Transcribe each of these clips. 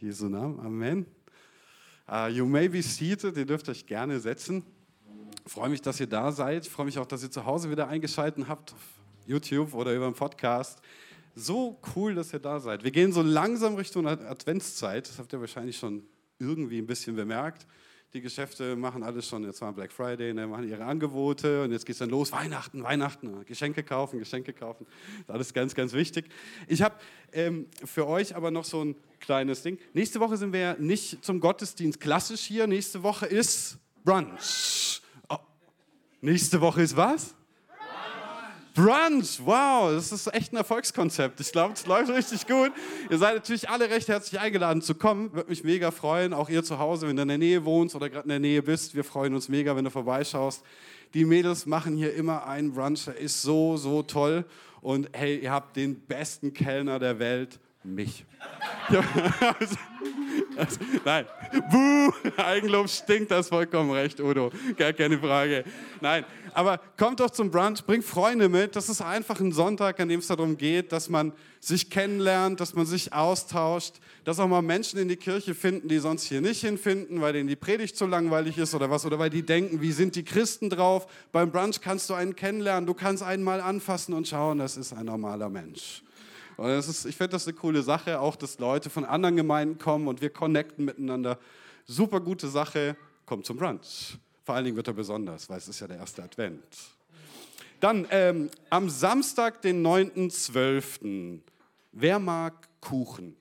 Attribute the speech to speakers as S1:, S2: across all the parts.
S1: Jesu Namen, Amen. Uh, you may be seated, ihr dürft euch gerne setzen. Freue mich, dass ihr da seid. Freue mich auch, dass ihr zu Hause wieder eingeschaltet habt auf YouTube oder über den Podcast. So cool, dass ihr da seid. Wir gehen so langsam Richtung Adventszeit. Das habt ihr wahrscheinlich schon irgendwie ein bisschen bemerkt. Die Geschäfte machen alles schon, jetzt war Black Friday, ne, machen ihre Angebote und jetzt geht es dann los, Weihnachten, Weihnachten, Geschenke kaufen, Geschenke kaufen. Das ist alles ganz, ganz wichtig. Ich habe ähm, für euch aber noch so ein kleines Ding. Nächste Woche sind wir nicht zum Gottesdienst klassisch hier, nächste Woche ist Brunch. Oh. Nächste Woche ist was? Brunch, wow, das ist echt ein Erfolgskonzept. Ich glaube, es läuft richtig gut. Ihr seid natürlich alle recht herzlich eingeladen zu kommen. Würde mich mega freuen. Auch ihr zu Hause, wenn du in der Nähe wohnst oder gerade in der Nähe bist. Wir freuen uns mega, wenn du vorbeischaust. Die Mädels machen hier immer einen Brunch. Der ist so, so toll. Und hey, ihr habt den besten Kellner der Welt, mich. Also, nein, buh, Eigenlob stinkt, das vollkommen recht, Udo, gar keine Frage. Nein, aber kommt doch zum Brunch, bringt Freunde mit. Das ist einfach ein Sonntag, an dem es darum geht, dass man sich kennenlernt, dass man sich austauscht, dass auch mal Menschen in die Kirche finden, die sonst hier nicht hinfinden, weil denen die Predigt zu langweilig ist oder was, oder weil die denken, wie sind die Christen drauf. Beim Brunch kannst du einen kennenlernen, du kannst einen mal anfassen und schauen, das ist ein normaler Mensch. Und das ist, ich finde das eine coole Sache, auch dass Leute von anderen Gemeinden kommen und wir connecten miteinander. Super gute Sache, kommt zum Brunch. Vor allen Dingen wird er besonders, weil es ist ja der erste Advent. Dann ähm, am Samstag, den 9.12. Wer mag Kuchen?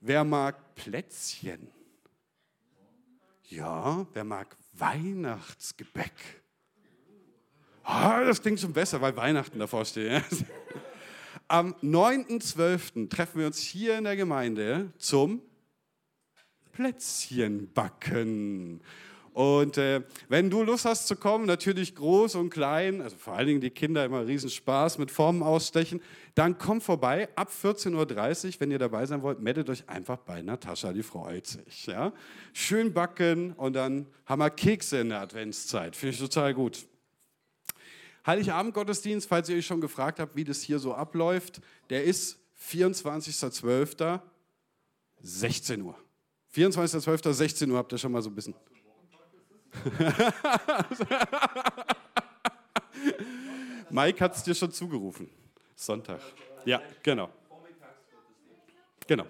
S1: Wer mag Plätzchen? Ja, wer mag Weihnachtsgebäck? Ah, das klingt schon besser, weil Weihnachten davor steht. Am 9.12. treffen wir uns hier in der Gemeinde zum Plätzchenbacken. Und äh, wenn du Lust hast zu kommen, natürlich groß und klein, also vor allen Dingen die Kinder immer riesen Spaß mit Formen ausstechen, dann komm vorbei ab 14.30 Uhr, wenn ihr dabei sein wollt, meldet euch einfach bei Natascha, die freut sich. Ja? Schön backen und dann haben wir Kekse in der Adventszeit, finde ich total gut. Heiligabend-Gottesdienst, falls ihr euch schon gefragt habt, wie das hier so abläuft, der ist 24.12. 16 Uhr. 24.12. 16 Uhr habt ihr schon mal so ein bisschen. Mike hat es dir schon zugerufen. Sonntag. Ja, genau. Genau.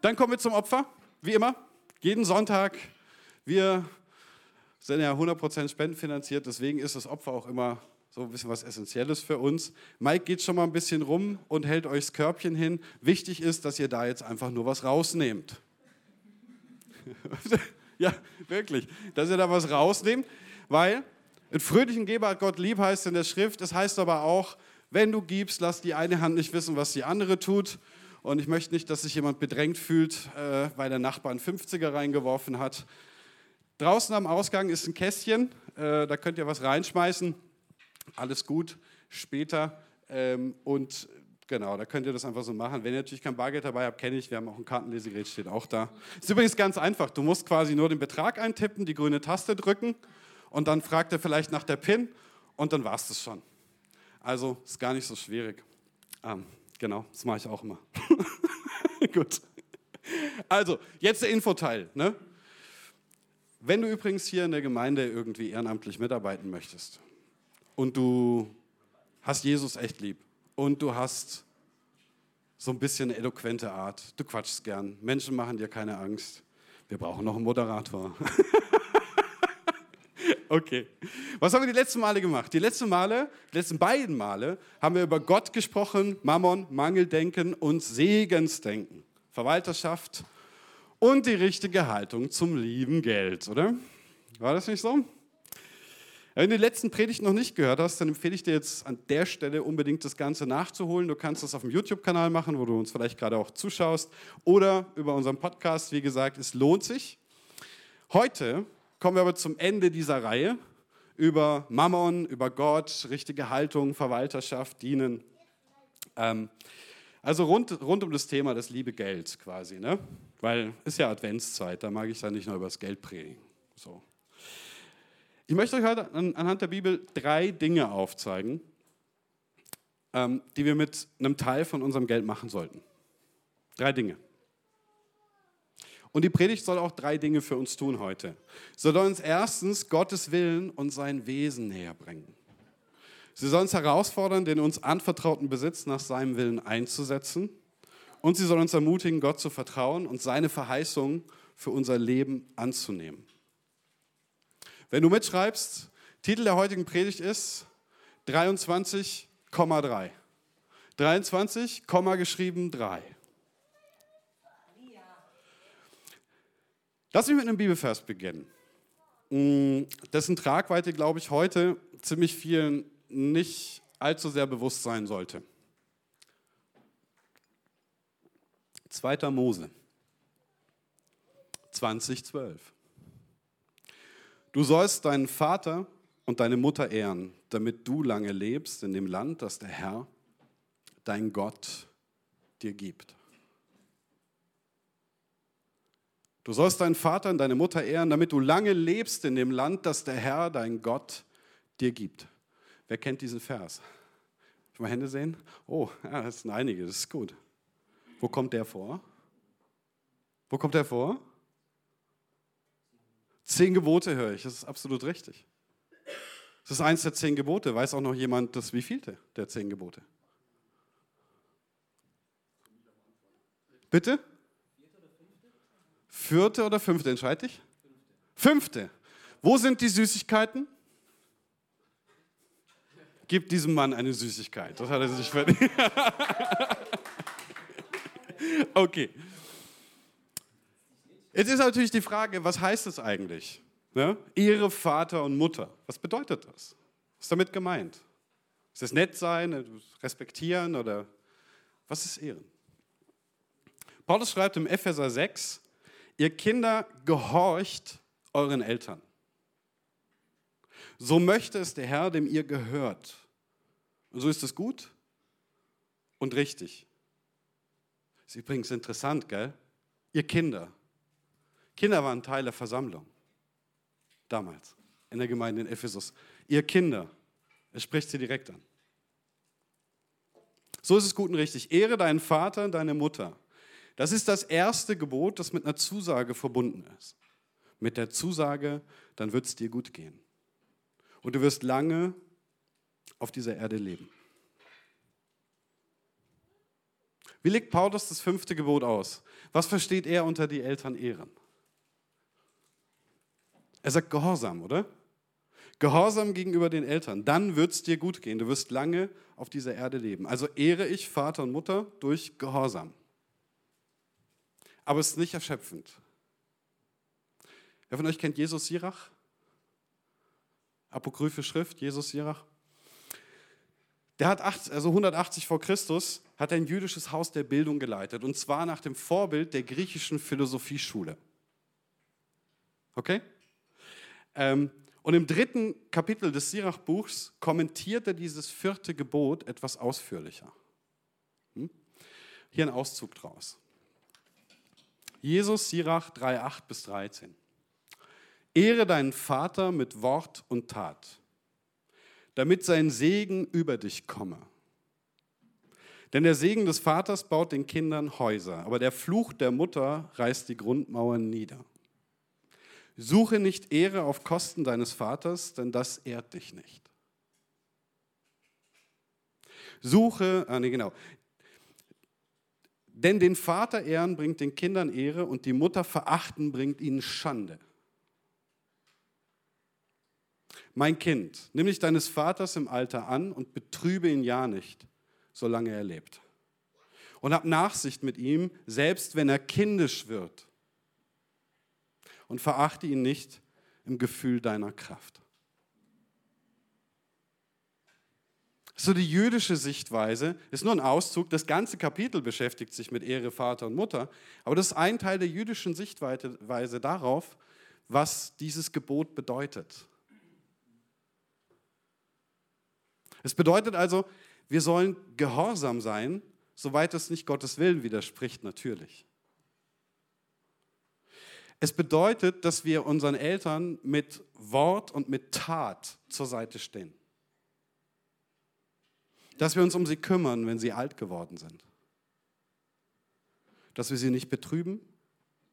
S1: Dann kommen wir zum Opfer, wie immer. Jeden Sonntag. Wir sind ja 100% spendenfinanziert, deswegen ist das Opfer auch immer so ein bisschen was Essentielles für uns. Mike geht schon mal ein bisschen rum und hält euch das Körbchen hin. Wichtig ist, dass ihr da jetzt einfach nur was rausnehmt. ja, wirklich. Dass ihr da was rausnehmt, weil einen fröhlichen Geber hat Gott lieb, heißt in der Schrift. Das heißt aber auch, wenn du gibst, lass die eine Hand nicht wissen, was die andere tut. Und ich möchte nicht, dass sich jemand bedrängt fühlt, äh, weil der Nachbar einen 50er reingeworfen hat. Draußen am Ausgang ist ein Kästchen, äh, da könnt ihr was reinschmeißen alles gut später. Ähm, und genau, da könnt ihr das einfach so machen. Wenn ihr natürlich kein Bargeld dabei habt, kenne ich, wir haben auch ein Kartenlesegerät, steht auch da. Ist übrigens ganz einfach. Du musst quasi nur den Betrag eintippen, die grüne Taste drücken und dann fragt er vielleicht nach der PIN und dann war es das schon. Also ist gar nicht so schwierig. Ähm, genau, das mache ich auch immer. Gut. Also, jetzt der Infoteil. Ne? Wenn du übrigens hier in der Gemeinde irgendwie ehrenamtlich mitarbeiten möchtest, und du hast Jesus echt lieb und du hast so ein bisschen eloquente Art. Du quatschst gern. Menschen machen dir keine Angst. Wir brauchen noch einen Moderator. okay. Was haben wir die letzten Male gemacht? Die letzten Male, die letzten beiden Male haben wir über Gott gesprochen, Mammon, Mangeldenken und Segensdenken. Verwalterschaft und die richtige Haltung zum lieben Geld, oder? War das nicht so? Wenn du die letzten Predigten noch nicht gehört hast, dann empfehle ich dir jetzt an der Stelle unbedingt das Ganze nachzuholen. Du kannst das auf dem YouTube-Kanal machen, wo du uns vielleicht gerade auch zuschaust, oder über unseren Podcast. Wie gesagt, es lohnt sich. Heute kommen wir aber zum Ende dieser Reihe über Mammon, über Gott, richtige Haltung, Verwalterschaft, Dienen. Ähm, also rund, rund um das Thema des liebe Geld quasi, ne? Weil ist ja Adventszeit, da mag ich dann nicht nur über das Geld predigen. So. Ich möchte euch heute anhand der Bibel drei Dinge aufzeigen, ähm, die wir mit einem Teil von unserem Geld machen sollten. Drei Dinge. Und die Predigt soll auch drei Dinge für uns tun heute. Sie soll uns erstens Gottes Willen und sein Wesen näher bringen. Sie soll uns herausfordern, den uns anvertrauten Besitz nach seinem Willen einzusetzen. Und sie soll uns ermutigen, Gott zu vertrauen und seine Verheißungen für unser Leben anzunehmen. Wenn du mitschreibst, Titel der heutigen Predigt ist 23,3. 23, geschrieben 3. Lass mich mit einem Bibelvers beginnen. Mm, dessen Tragweite, glaube ich, heute ziemlich vielen nicht allzu sehr bewusst sein sollte. 2. Mose 2012. Du sollst deinen Vater und deine Mutter ehren, damit du lange lebst in dem Land, das der Herr, dein Gott, dir gibt. Du sollst deinen Vater und deine Mutter ehren, damit du lange lebst in dem Land, das der Herr, dein Gott, dir gibt. Wer kennt diesen Vers? Ich mal Hände sehen? Oh, ja, das sind einige, das ist gut. Wo kommt der vor? Wo kommt der vor? Zehn Gebote höre ich, das ist absolut richtig. Das ist eins der zehn Gebote. Weiß auch noch jemand das wievielte der zehn Gebote? Bitte? Vierte oder fünfte, entscheid dich? Fünfte. Wo sind die Süßigkeiten? Gib diesem Mann eine Süßigkeit. Das hat er sich verdient. okay. Jetzt ist natürlich die Frage, was heißt es eigentlich? Ne? Ehre Vater und Mutter. Was bedeutet das? Was ist damit gemeint? Ist das nett sein, respektieren oder was ist Ehren? Paulus schreibt im Epheser 6, ihr Kinder gehorcht euren Eltern. So möchte es der Herr, dem ihr gehört. Und so ist es gut und richtig. Ist übrigens interessant, gell? Ihr Kinder. Kinder waren Teil der Versammlung. Damals. In der Gemeinde in Ephesus. Ihr Kinder. Er spricht sie direkt an. So ist es gut und richtig. Ehre deinen Vater und deine Mutter. Das ist das erste Gebot, das mit einer Zusage verbunden ist. Mit der Zusage, dann wird es dir gut gehen. Und du wirst lange auf dieser Erde leben. Wie legt Paulus das fünfte Gebot aus? Was versteht er unter die Eltern ehren? Er sagt Gehorsam, oder? Gehorsam gegenüber den Eltern. Dann wird es dir gut gehen. Du wirst lange auf dieser Erde leben. Also ehre ich Vater und Mutter durch Gehorsam. Aber es ist nicht erschöpfend. Wer von euch kennt Jesus Sirach? Apokryphe Schrift, Jesus Sirach? Der hat also 180 vor Christus hat ein jüdisches Haus der Bildung geleitet und zwar nach dem Vorbild der griechischen Philosophieschule. Okay? Ähm, und im dritten Kapitel des Sirach-Buchs kommentiert er dieses vierte Gebot etwas ausführlicher. Hm? Hier ein Auszug draus. Jesus, Sirach 3, 8 bis 13. Ehre deinen Vater mit Wort und Tat, damit sein Segen über dich komme. Denn der Segen des Vaters baut den Kindern Häuser, aber der Fluch der Mutter reißt die Grundmauern nieder. Suche nicht Ehre auf Kosten deines Vaters, denn das ehrt dich nicht. Suche, ah nee, genau. Denn den Vater ehren bringt den Kindern Ehre und die Mutter verachten bringt ihnen Schande. Mein Kind, nimm dich deines Vaters im Alter an und betrübe ihn ja nicht, solange er lebt. Und hab Nachsicht mit ihm, selbst wenn er kindisch wird. Und verachte ihn nicht im Gefühl deiner Kraft. So die jüdische Sichtweise ist nur ein Auszug. Das ganze Kapitel beschäftigt sich mit Ehre Vater und Mutter. Aber das ist ein Teil der jüdischen Sichtweise darauf, was dieses Gebot bedeutet. Es bedeutet also, wir sollen gehorsam sein, soweit es nicht Gottes Willen widerspricht, natürlich. Es bedeutet, dass wir unseren Eltern mit Wort und mit Tat zur Seite stehen dass wir uns um sie kümmern, wenn sie alt geworden sind. Dass wir sie nicht betrüben,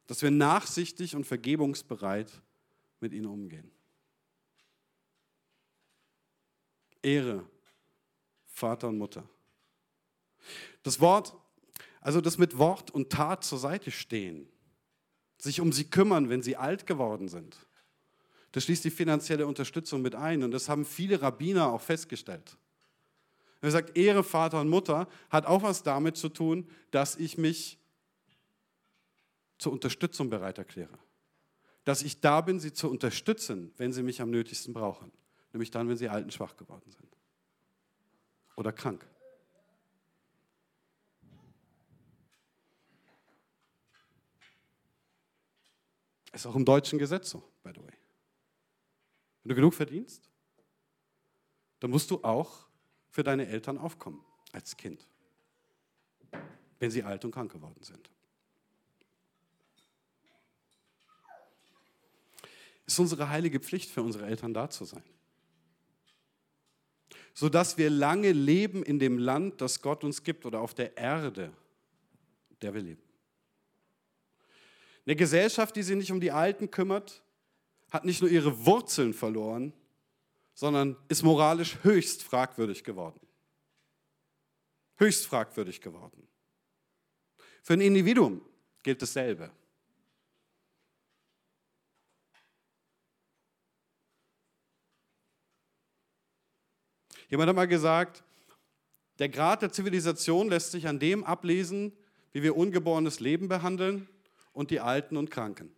S1: dass wir nachsichtig und vergebungsbereit mit ihnen umgehen. Ehre Vater und Mutter. Das Wort, also das mit Wort und Tat zur Seite stehen, sich um sie kümmern, wenn sie alt geworden sind. Das schließt die finanzielle Unterstützung mit ein und das haben viele Rabbiner auch festgestellt. Er sagt, Ehre Vater und Mutter hat auch was damit zu tun, dass ich mich zur Unterstützung bereit erkläre. Dass ich da bin, sie zu unterstützen, wenn sie mich am nötigsten brauchen. Nämlich dann, wenn sie alt und schwach geworden sind. Oder krank. Ist auch im deutschen Gesetz so, by the way. Wenn du genug verdienst, dann musst du auch für deine Eltern aufkommen als Kind, wenn sie alt und krank geworden sind. Es ist unsere heilige Pflicht, für unsere Eltern da zu sein. Sodass wir lange leben in dem Land, das Gott uns gibt oder auf der Erde, der wir leben. Eine Gesellschaft, die sich nicht um die Alten kümmert, hat nicht nur ihre Wurzeln verloren, sondern ist moralisch höchst fragwürdig geworden. Höchst fragwürdig geworden. Für ein Individuum gilt dasselbe. Jemand hat mal gesagt, der Grad der Zivilisation lässt sich an dem ablesen, wie wir ungeborenes Leben behandeln und die Alten und Kranken.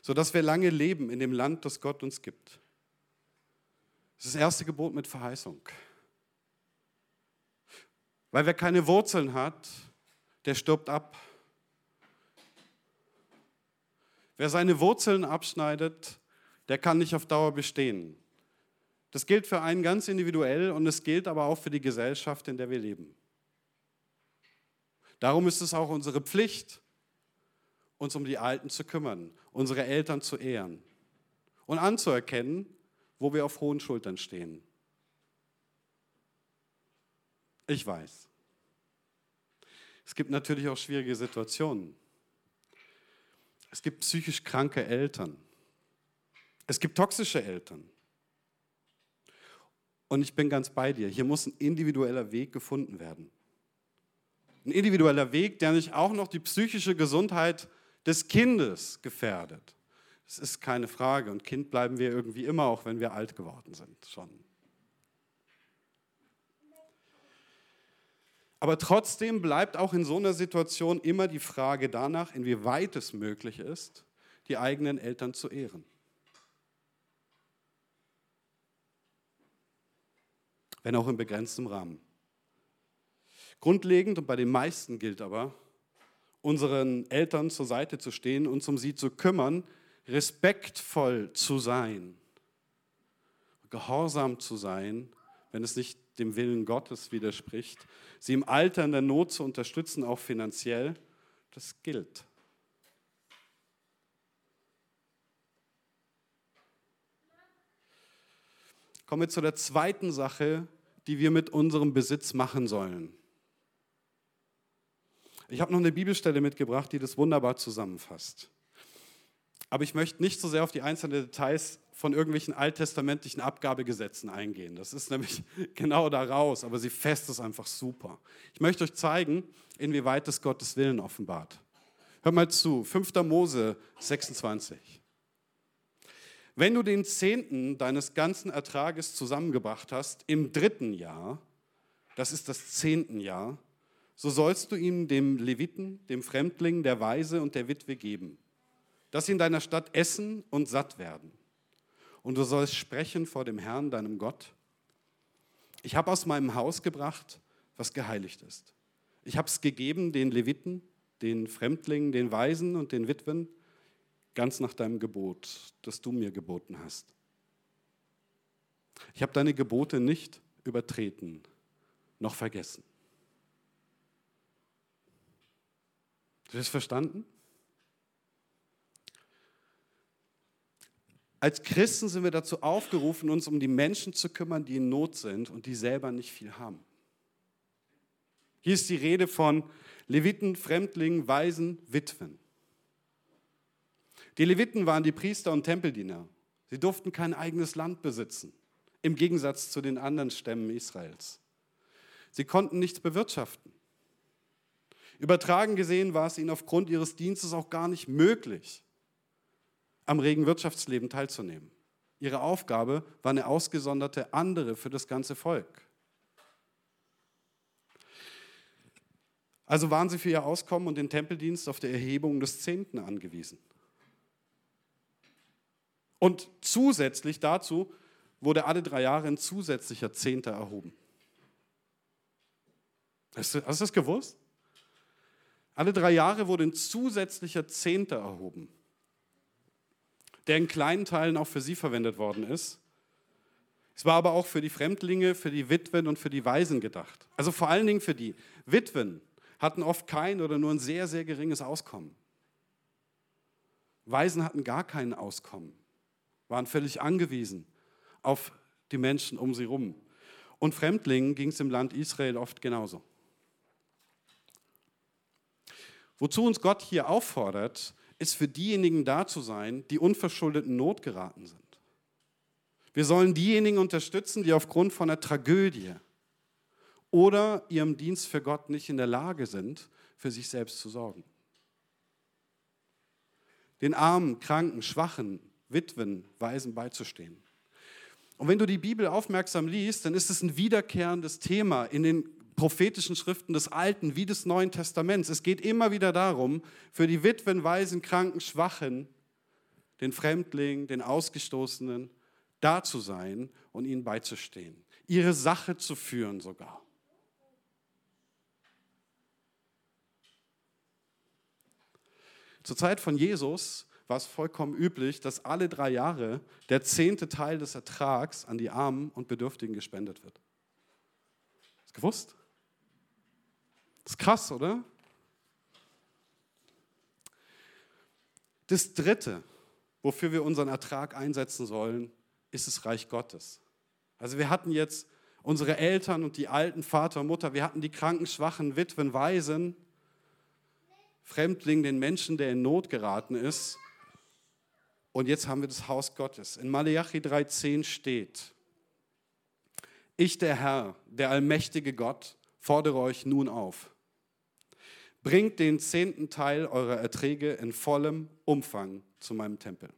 S1: Sodass wir lange leben in dem Land, das Gott uns gibt. Das ist das erste Gebot mit Verheißung. Weil wer keine Wurzeln hat, der stirbt ab. Wer seine Wurzeln abschneidet, der kann nicht auf Dauer bestehen. Das gilt für einen ganz individuell und es gilt aber auch für die Gesellschaft, in der wir leben. Darum ist es auch unsere Pflicht, uns um die Alten zu kümmern, unsere Eltern zu ehren und anzuerkennen, wo wir auf hohen Schultern stehen. Ich weiß. Es gibt natürlich auch schwierige Situationen. Es gibt psychisch kranke Eltern. Es gibt toxische Eltern. Und ich bin ganz bei dir. Hier muss ein individueller Weg gefunden werden. Ein individueller Weg, der nicht auch noch die psychische Gesundheit des Kindes gefährdet. Das ist keine Frage. Und Kind bleiben wir irgendwie immer, auch wenn wir alt geworden sind schon. Aber trotzdem bleibt auch in so einer Situation immer die Frage danach, inwieweit es möglich ist, die eigenen Eltern zu ehren. Wenn auch in begrenztem Rahmen. Grundlegend und bei den meisten gilt aber, unseren Eltern zur Seite zu stehen, uns um sie zu kümmern, respektvoll zu sein, gehorsam zu sein, wenn es nicht dem Willen Gottes widerspricht, sie im Alter in der Not zu unterstützen, auch finanziell, das gilt. Kommen wir zu der zweiten Sache, die wir mit unserem Besitz machen sollen. Ich habe noch eine Bibelstelle mitgebracht, die das wunderbar zusammenfasst. Aber ich möchte nicht so sehr auf die einzelnen Details von irgendwelchen alttestamentlichen Abgabegesetzen eingehen. Das ist nämlich genau da raus, aber sie fest ist einfach super. Ich möchte euch zeigen, inwieweit es Gottes Willen offenbart. Hört mal zu, 5. Mose 26. Wenn du den Zehnten deines ganzen Ertrages zusammengebracht hast im dritten Jahr, das ist das zehnten Jahr, so sollst du ihm dem Leviten, dem Fremdling, der Weise und der Witwe geben, dass sie in deiner Stadt essen und satt werden. Und du sollst sprechen vor dem Herrn, deinem Gott. Ich habe aus meinem Haus gebracht, was geheiligt ist. Ich habe es gegeben den Leviten, den Fremdlingen, den Weisen und den Witwen, ganz nach deinem Gebot, das du mir geboten hast. Ich habe deine Gebote nicht übertreten, noch vergessen. Du hast verstanden? Als Christen sind wir dazu aufgerufen, uns um die Menschen zu kümmern, die in Not sind und die selber nicht viel haben. Hier ist die Rede von Leviten, Fremdlingen, Waisen, Witwen. Die Leviten waren die Priester und Tempeldiener. Sie durften kein eigenes Land besitzen, im Gegensatz zu den anderen Stämmen Israels. Sie konnten nichts bewirtschaften. Übertragen gesehen war es ihnen aufgrund ihres Dienstes auch gar nicht möglich, am regen Wirtschaftsleben teilzunehmen. Ihre Aufgabe war eine ausgesonderte andere für das ganze Volk. Also waren sie für ihr Auskommen und den Tempeldienst auf der Erhebung des Zehnten angewiesen. Und zusätzlich dazu wurde alle drei Jahre ein zusätzlicher Zehnter erhoben. Hast du, hast du das gewusst? Alle drei Jahre wurde ein zusätzlicher Zehnter erhoben, der in kleinen Teilen auch für sie verwendet worden ist. Es war aber auch für die Fremdlinge, für die Witwen und für die Waisen gedacht. Also vor allen Dingen für die Witwen hatten oft kein oder nur ein sehr, sehr geringes Auskommen. Waisen hatten gar kein Auskommen, waren völlig angewiesen auf die Menschen um sie herum. Und Fremdlingen ging es im Land Israel oft genauso. Wozu uns Gott hier auffordert, ist für diejenigen da zu sein, die unverschuldet in Not geraten sind. Wir sollen diejenigen unterstützen, die aufgrund von einer Tragödie oder ihrem Dienst für Gott nicht in der Lage sind, für sich selbst zu sorgen. Den Armen, Kranken, Schwachen, Witwen, Waisen beizustehen. Und wenn du die Bibel aufmerksam liest, dann ist es ein wiederkehrendes Thema in den prophetischen Schriften des Alten wie des Neuen Testaments. Es geht immer wieder darum, für die Witwen, Waisen, Kranken, Schwachen, den Fremdling, den Ausgestoßenen, da zu sein und ihnen beizustehen, ihre Sache zu führen sogar. Zur Zeit von Jesus war es vollkommen üblich, dass alle drei Jahre der zehnte Teil des Ertrags an die Armen und Bedürftigen gespendet wird. Hast du gewusst? Das ist krass, oder? Das Dritte, wofür wir unseren Ertrag einsetzen sollen, ist das Reich Gottes. Also wir hatten jetzt unsere Eltern und die alten Vater und Mutter, wir hatten die kranken, schwachen Witwen, Waisen, Fremdling, den Menschen, der in Not geraten ist. Und jetzt haben wir das Haus Gottes. In Malachi 3,10 steht: Ich, der Herr, der allmächtige Gott, fordere euch nun auf. Bringt den zehnten Teil eurer Erträge in vollem Umfang zu meinem Tempel,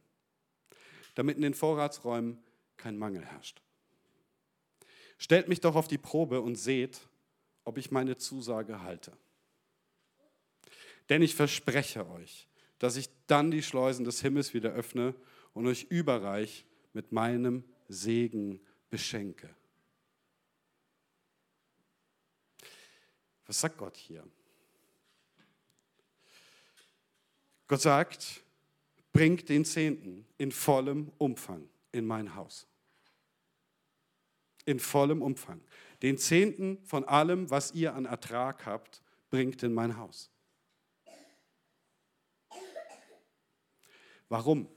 S1: damit in den Vorratsräumen kein Mangel herrscht. Stellt mich doch auf die Probe und seht, ob ich meine Zusage halte. Denn ich verspreche euch, dass ich dann die Schleusen des Himmels wieder öffne und euch überreich mit meinem Segen beschenke. Was sagt Gott hier? Gott sagt, bringt den Zehnten in vollem Umfang in mein Haus. In vollem Umfang. Den Zehnten von allem, was ihr an Ertrag habt, bringt in mein Haus. Warum?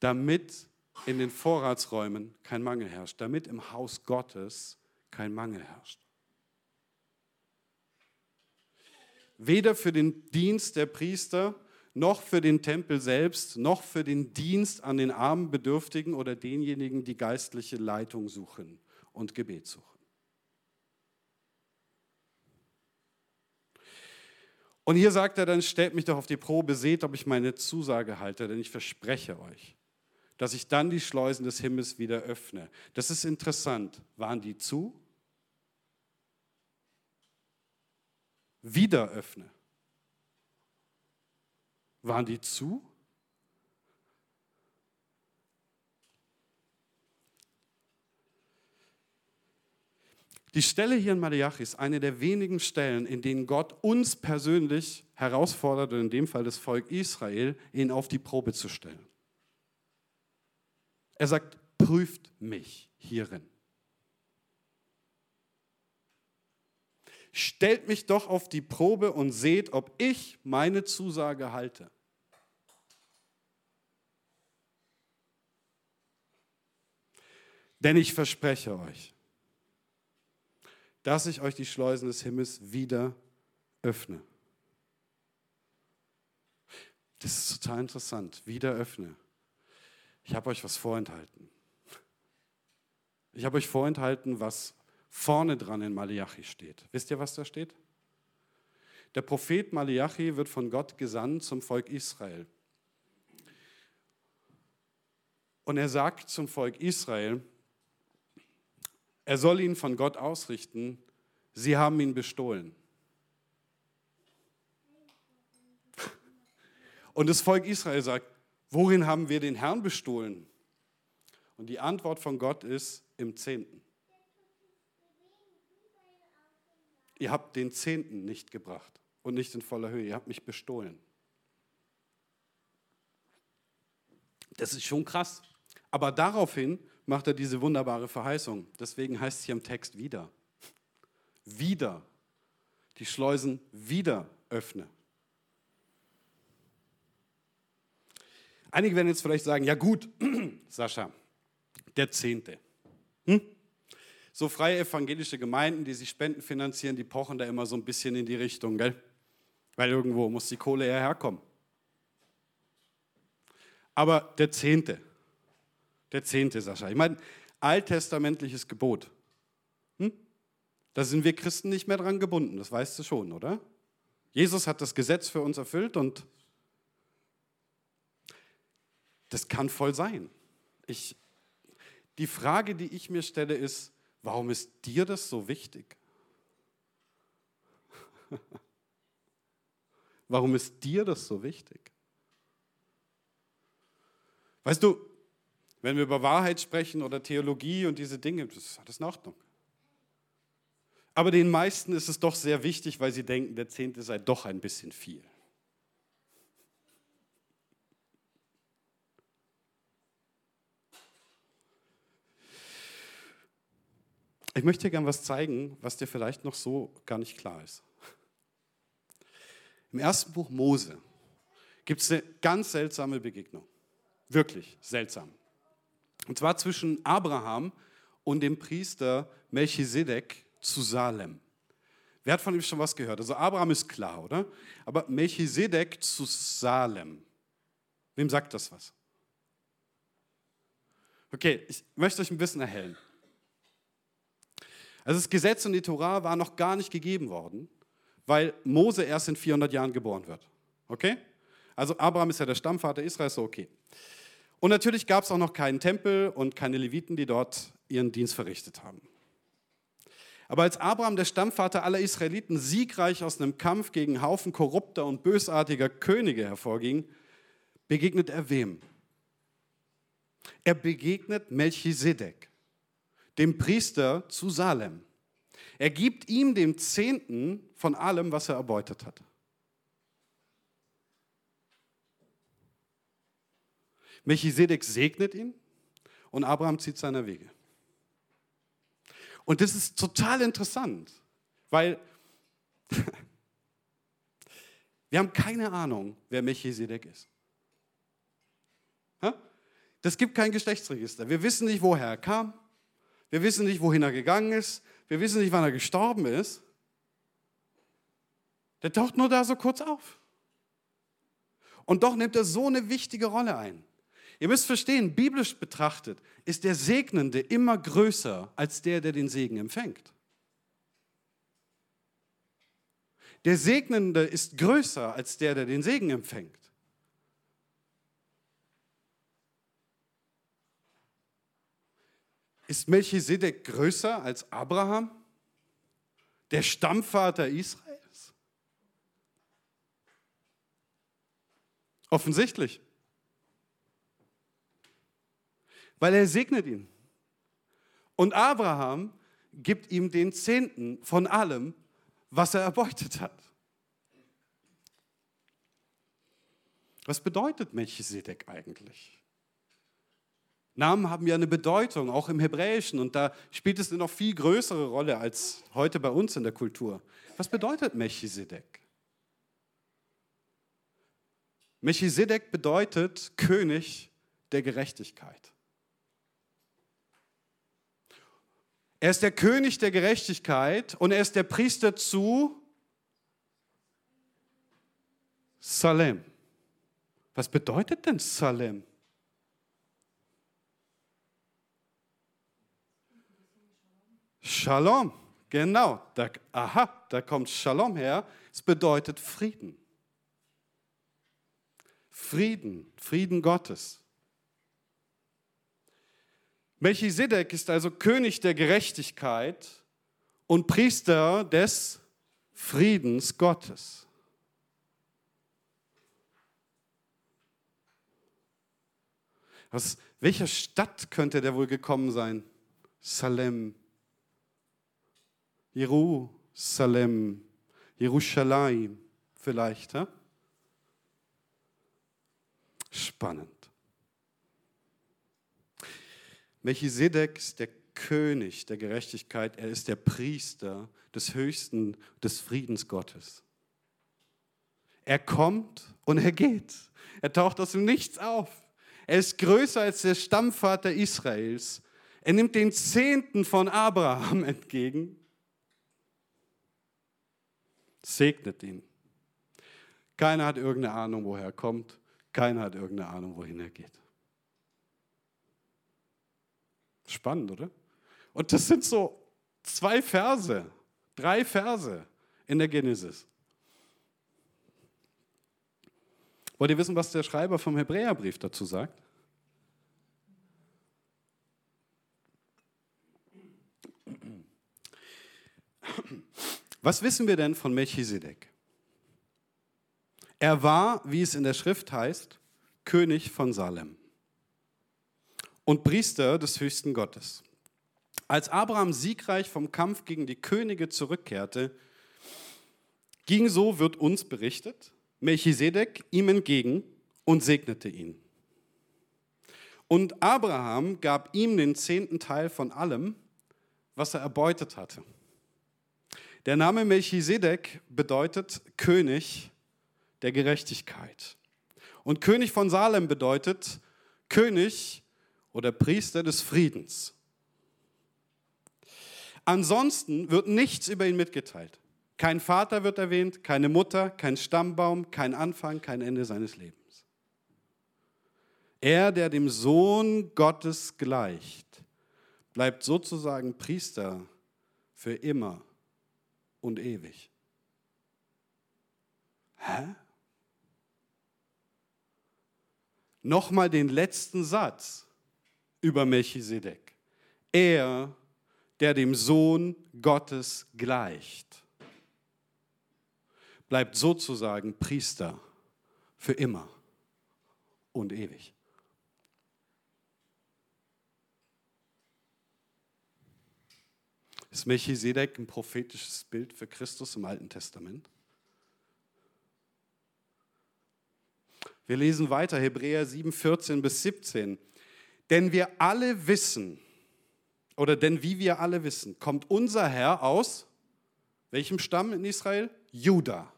S1: Damit in den Vorratsräumen kein Mangel herrscht, damit im Haus Gottes kein Mangel herrscht. weder für den Dienst der Priester noch für den Tempel selbst, noch für den Dienst an den armen Bedürftigen oder denjenigen, die geistliche Leitung suchen und Gebet suchen. Und hier sagt er dann, stellt mich doch auf die Probe, seht, ob ich meine Zusage halte, denn ich verspreche euch, dass ich dann die Schleusen des Himmels wieder öffne. Das ist interessant. Waren die zu? wieder öffne. Waren die zu? Die Stelle hier in Malachi ist eine der wenigen Stellen, in denen Gott uns persönlich herausfordert, und in dem Fall das Volk Israel, ihn auf die Probe zu stellen. Er sagt, prüft mich hierin. Stellt mich doch auf die Probe und seht, ob ich meine Zusage halte. Denn ich verspreche euch, dass ich euch die Schleusen des Himmels wieder öffne. Das ist total interessant. Wieder öffne. Ich habe euch was vorenthalten. Ich habe euch vorenthalten, was vorne dran in Malachi steht. Wisst ihr, was da steht? Der Prophet Malachi wird von Gott gesandt zum Volk Israel. Und er sagt zum Volk Israel, er soll ihn von Gott ausrichten, sie haben ihn bestohlen. Und das Volk Israel sagt, worin haben wir den Herrn bestohlen? Und die Antwort von Gott ist im Zehnten. Ihr habt den Zehnten nicht gebracht und nicht in voller Höhe. Ihr habt mich bestohlen. Das ist schon krass. Aber daraufhin macht er diese wunderbare Verheißung. Deswegen heißt es hier im Text wieder. Wieder. Die Schleusen wieder öffne. Einige werden jetzt vielleicht sagen, ja gut, Sascha, der Zehnte. Hm? So freie evangelische Gemeinden, die sich Spenden finanzieren, die pochen da immer so ein bisschen in die Richtung, gell? Weil irgendwo muss die Kohle ja herkommen. Aber der Zehnte, der Zehnte, Sascha, ich meine, alttestamentliches Gebot. Hm? Da sind wir Christen nicht mehr dran gebunden, das weißt du schon, oder? Jesus hat das Gesetz für uns erfüllt und das kann voll sein. Ich, die Frage, die ich mir stelle, ist, warum ist dir das so wichtig? warum ist dir das so wichtig? Weißt du, wenn wir über Wahrheit sprechen oder Theologie und diese Dinge, das ist alles in Ordnung. Aber den meisten ist es doch sehr wichtig, weil sie denken, der Zehnte sei doch ein bisschen viel. Ich möchte dir gerne was zeigen, was dir vielleicht noch so gar nicht klar ist. Im ersten Buch Mose gibt es eine ganz seltsame Begegnung. Wirklich seltsam. Und zwar zwischen Abraham und dem Priester Melchisedek zu Salem. Wer hat von ihm schon was gehört? Also Abraham ist klar, oder? Aber Melchisedek zu Salem. Wem sagt das was? Okay, ich möchte euch ein bisschen erhellen. Also das Gesetz und die Torah waren noch gar nicht gegeben worden, weil Mose erst in 400 Jahren geboren wird. Okay? Also Abraham ist ja der Stammvater Israels, so okay. Und natürlich gab es auch noch keinen Tempel und keine Leviten, die dort ihren Dienst verrichtet haben. Aber als Abraham, der Stammvater aller Israeliten, siegreich aus einem Kampf gegen Haufen korrupter und bösartiger Könige hervorging, begegnet er wem? Er begegnet Melchisedek dem Priester zu Salem. Er gibt ihm den Zehnten von allem, was er erbeutet hat. Melchisedek segnet ihn und Abraham zieht seine Wege. Und das ist total interessant, weil wir haben keine Ahnung, wer Melchisedek ist. Das gibt kein Geschlechtsregister. Wir wissen nicht, woher er kam. Wir wissen nicht, wohin er gegangen ist. Wir wissen nicht, wann er gestorben ist. Der taucht nur da so kurz auf. Und doch nimmt er so eine wichtige Rolle ein. Ihr müsst verstehen, biblisch betrachtet ist der Segnende immer größer als der, der den Segen empfängt. Der Segnende ist größer als der, der den Segen empfängt. Ist Melchisedek größer als Abraham, der Stammvater Israels? Offensichtlich. Weil er segnet ihn. Und Abraham gibt ihm den Zehnten von allem, was er erbeutet hat. Was bedeutet Melchisedek eigentlich? Namen haben ja eine Bedeutung, auch im Hebräischen, und da spielt es eine noch viel größere Rolle als heute bei uns in der Kultur. Was bedeutet Melchisedek? Melchisedek bedeutet König der Gerechtigkeit. Er ist der König der Gerechtigkeit und er ist der Priester zu Salem. Was bedeutet denn Salem? Shalom, genau. Da, aha, da kommt Shalom her. Es bedeutet Frieden. Frieden, Frieden Gottes. Melchisedek ist also König der Gerechtigkeit und Priester des Friedens Gottes. Was, welcher Stadt könnte der wohl gekommen sein? Salem, Jerusalem, Jerusalem vielleicht. Ja? Spannend. Melchisedek ist der König der Gerechtigkeit, er ist der Priester des Höchsten, des Friedens Gottes. Er kommt und er geht. Er taucht aus dem Nichts auf. Er ist größer als der Stammvater Israels. Er nimmt den Zehnten von Abraham entgegen, segnet ihn. Keiner hat irgendeine Ahnung, woher er kommt. Keiner hat irgendeine Ahnung, wohin er geht. Spannend, oder? Und das sind so zwei Verse, drei Verse in der Genesis. Wollt ihr wissen, was der Schreiber vom Hebräerbrief dazu sagt? Was wissen wir denn von Melchisedek? Er war, wie es in der Schrift heißt, König von Salem und Priester des höchsten Gottes. Als Abraham siegreich vom Kampf gegen die Könige zurückkehrte, ging so, wird uns berichtet, Melchisedek ihm entgegen und segnete ihn. Und Abraham gab ihm den zehnten Teil von allem, was er erbeutet hatte. Der Name Melchisedek bedeutet König der Gerechtigkeit. Und König von Salem bedeutet König oder Priester des Friedens. Ansonsten wird nichts über ihn mitgeteilt. Kein Vater wird erwähnt, keine Mutter, kein Stammbaum, kein Anfang, kein Ende seines Lebens. Er, der dem Sohn Gottes gleicht, bleibt sozusagen Priester für immer und ewig. Hä? Nochmal den letzten Satz über Melchisedek. Er, der dem Sohn Gottes gleicht, bleibt sozusagen Priester für immer und ewig. Ist Melchisedek ein prophetisches Bild für Christus im Alten Testament? Wir lesen weiter, Hebräer 7, 14 bis 17. Denn wir alle wissen, oder denn wie wir alle wissen, kommt unser Herr aus welchem Stamm in Israel? Juda.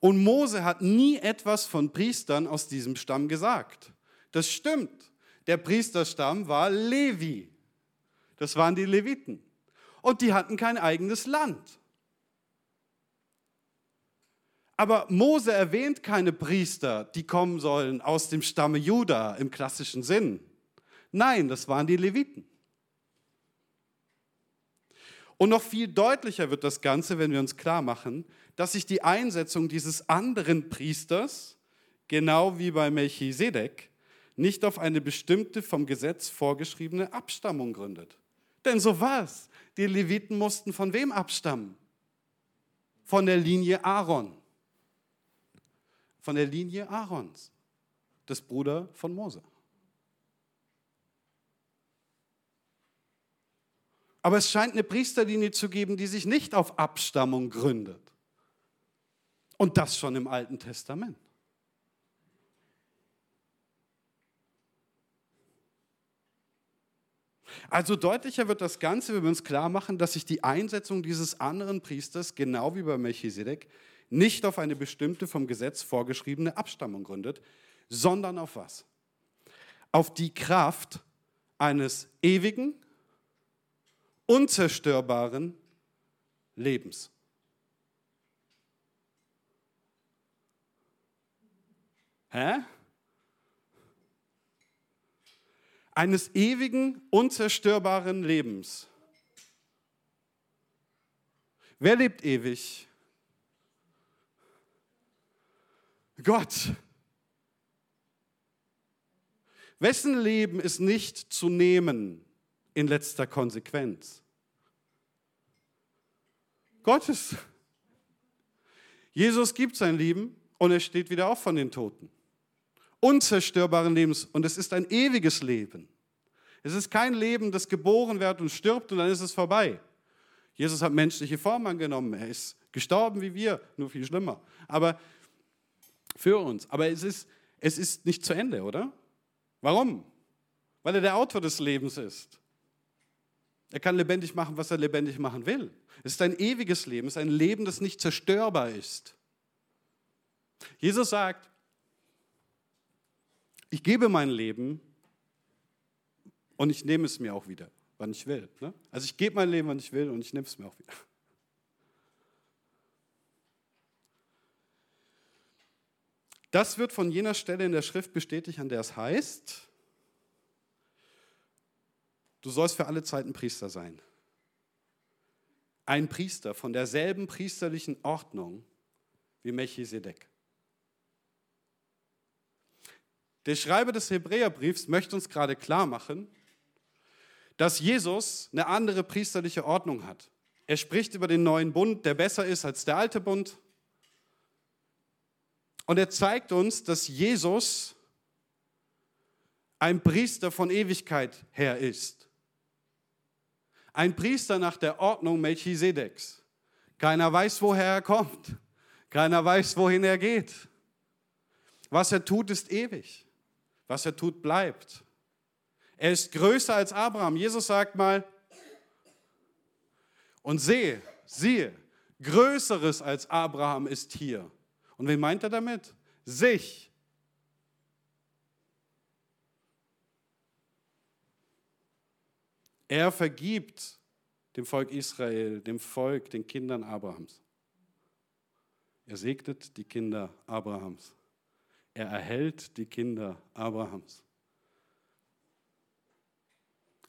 S1: Und Mose hat nie etwas von Priestern aus diesem Stamm gesagt. Das stimmt. Der Priesterstamm war Levi. Das waren die Leviten. Und die hatten kein eigenes Land. Aber Mose erwähnt keine Priester, die kommen sollen aus dem Stamme Juda im klassischen Sinn. Nein, das waren die Leviten. Und noch viel deutlicher wird das Ganze, wenn wir uns klar machen, dass sich die Einsetzung dieses anderen Priesters, genau wie bei Melchisedek, nicht auf eine bestimmte vom Gesetz vorgeschriebene Abstammung gründet. Denn so war es. Die Leviten mussten von wem abstammen? Von der Linie Aaron von der Linie Aarons, des Bruder von Mose. Aber es scheint eine Priesterlinie zu geben, die sich nicht auf Abstammung gründet. Und das schon im Alten Testament. Also deutlicher wird das Ganze, wenn wir uns klar machen, dass sich die Einsetzung dieses anderen Priesters, genau wie bei Melchisedek, nicht auf eine bestimmte vom Gesetz vorgeschriebene Abstammung gründet, sondern auf was? Auf die Kraft eines ewigen unzerstörbaren Lebens. Hä? Eines ewigen, unzerstörbaren Lebens. Wer lebt ewig? Gott. Wessen Leben ist nicht zu nehmen in letzter Konsequenz? Gottes. Jesus gibt sein Leben und er steht wieder auf von den Toten. Unzerstörbaren Lebens und es ist ein ewiges Leben. Es ist kein Leben, das geboren wird und stirbt und dann ist es vorbei. Jesus hat menschliche Form angenommen. Er ist gestorben wie wir, nur viel schlimmer. Aber für uns. Aber es ist, es ist nicht zu Ende, oder? Warum? Weil er der Autor des Lebens ist. Er kann lebendig machen, was er lebendig machen will. Es ist ein ewiges Leben, es ist ein Leben, das nicht zerstörbar ist. Jesus sagt, ich gebe mein Leben und ich nehme es mir auch wieder, wann ich will. Ne? Also ich gebe mein Leben, wann ich will und ich nehme es mir auch wieder. Das wird von jener Stelle in der Schrift bestätigt, an der es heißt, du sollst für alle Zeiten Priester sein. Ein Priester von derselben priesterlichen Ordnung wie Melchisedek. Der Schreiber des Hebräerbriefs möchte uns gerade klar machen, dass Jesus eine andere priesterliche Ordnung hat. Er spricht über den neuen Bund, der besser ist als der alte Bund. Und er zeigt uns, dass Jesus ein Priester von Ewigkeit her ist. Ein Priester nach der Ordnung Melchisedeks. Keiner weiß, woher er kommt. Keiner weiß, wohin er geht. Was er tut, ist ewig. Was er tut, bleibt. Er ist größer als Abraham. Jesus sagt mal, und sehe, siehe, Größeres als Abraham ist hier. Und wen meint er damit? Sich. Er vergibt dem Volk Israel, dem Volk, den Kindern Abrahams. Er segnet die Kinder Abrahams. Er erhält die Kinder Abrahams.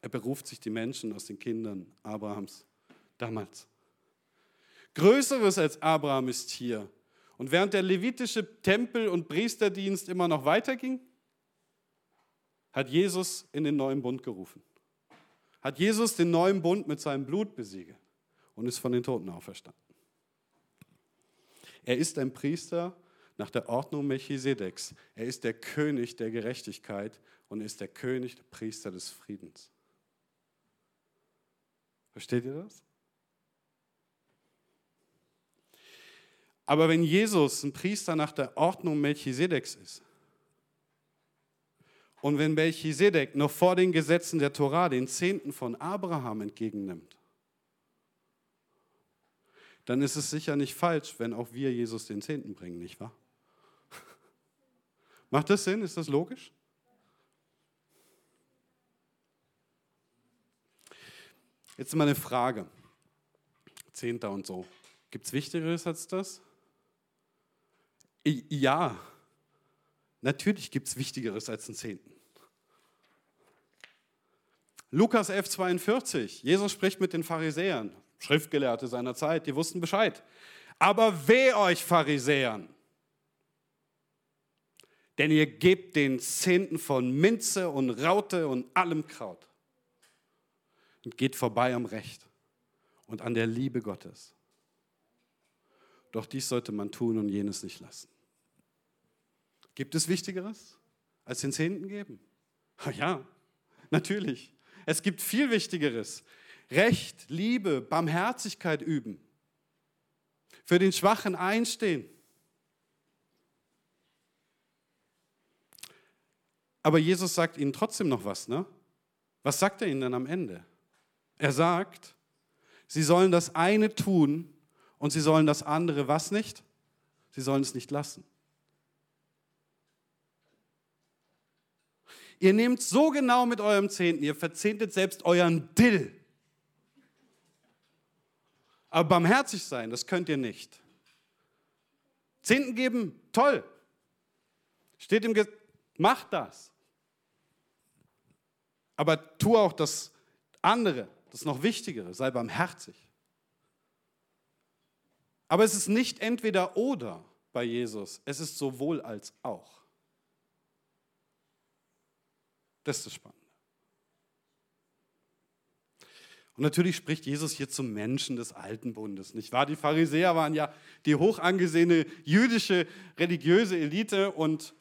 S1: Er beruft sich die Menschen aus den Kindern Abrahams damals. Größeres als Abraham ist hier. Und während der levitische Tempel- und Priesterdienst immer noch weiterging, hat Jesus in den neuen Bund gerufen. Hat Jesus den neuen Bund mit seinem Blut besiegelt und ist von den Toten auferstanden. Er ist ein Priester nach der Ordnung Melchisedeks. Er ist der König der Gerechtigkeit und ist der König, der Priester des Friedens. Versteht ihr das? Aber wenn Jesus ein Priester nach der Ordnung Melchisedeks ist und wenn Melchisedek noch vor den Gesetzen der Torah den Zehnten von Abraham entgegennimmt, dann ist es sicher nicht falsch, wenn auch wir Jesus den Zehnten bringen, nicht wahr? Macht das Sinn? Ist das logisch? Jetzt mal eine Frage. Zehnter und so. Gibt es Wichtigeres als das? Ja, natürlich gibt es Wichtigeres als einen Zehnten. Lukas 11, 42. Jesus spricht mit den Pharisäern, Schriftgelehrte seiner Zeit, die wussten Bescheid. Aber weh euch Pharisäern, denn ihr gebt den Zehnten von Minze und Raute und allem Kraut und geht vorbei am Recht und an der Liebe Gottes. Doch dies sollte man tun und jenes nicht lassen. Gibt es Wichtigeres als den Zehnten geben? Ja, natürlich. Es gibt viel Wichtigeres. Recht, Liebe, Barmherzigkeit üben. Für den Schwachen einstehen. Aber Jesus sagt ihnen trotzdem noch was, ne? Was sagt er ihnen dann am Ende? Er sagt, sie sollen das eine tun und sie sollen das andere was nicht? Sie sollen es nicht lassen. Ihr nehmt so genau mit eurem Zehnten, ihr verzehntet selbst euren Dill. Aber barmherzig sein, das könnt ihr nicht. Zehnten geben, toll. Steht im Gesetz, macht das. Aber tu auch das andere, das noch Wichtigere, sei barmherzig. Aber es ist nicht entweder oder bei Jesus, es ist sowohl als auch. Das ist das Spannende. Und natürlich spricht Jesus hier zum Menschen des alten Bundes, nicht wahr? Die Pharisäer waren ja die hoch angesehene jüdische religiöse Elite und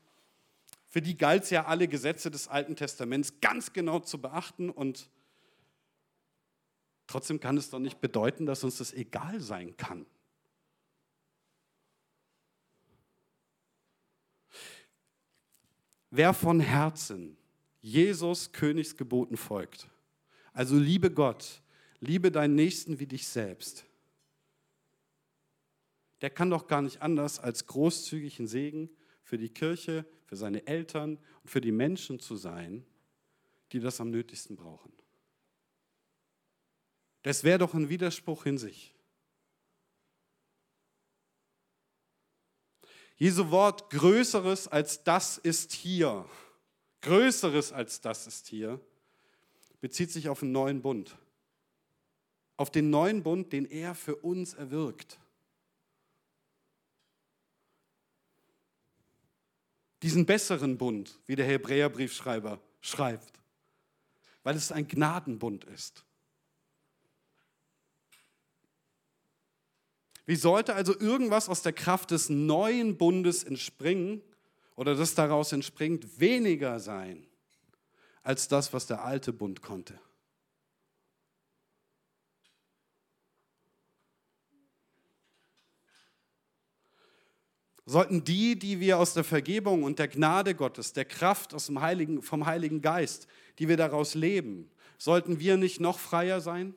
S1: für die galt es ja alle Gesetze des Alten Testaments ganz genau zu beachten und trotzdem kann es doch nicht bedeuten, dass uns das egal sein kann. Wer von Herzen Jesus Königsgeboten folgt, also liebe Gott, liebe deinen Nächsten wie dich selbst, der kann doch gar nicht anders als großzügigen Segen für die Kirche, für seine Eltern und für die Menschen zu sein, die das am nötigsten brauchen. Das wäre doch ein Widerspruch in sich. Jesu Wort Größeres als das ist hier, Größeres als das ist hier, bezieht sich auf einen neuen Bund. Auf den neuen Bund, den er für uns erwirkt. diesen besseren Bund, wie der Hebräerbriefschreiber schreibt, weil es ein Gnadenbund ist. Wie sollte also irgendwas aus der Kraft des neuen Bundes entspringen oder das daraus entspringt, weniger sein als das, was der alte Bund konnte? sollten die, die wir aus der Vergebung und der Gnade Gottes, der Kraft aus dem Heiligen, vom Heiligen Geist, die wir daraus leben, sollten wir nicht noch freier sein?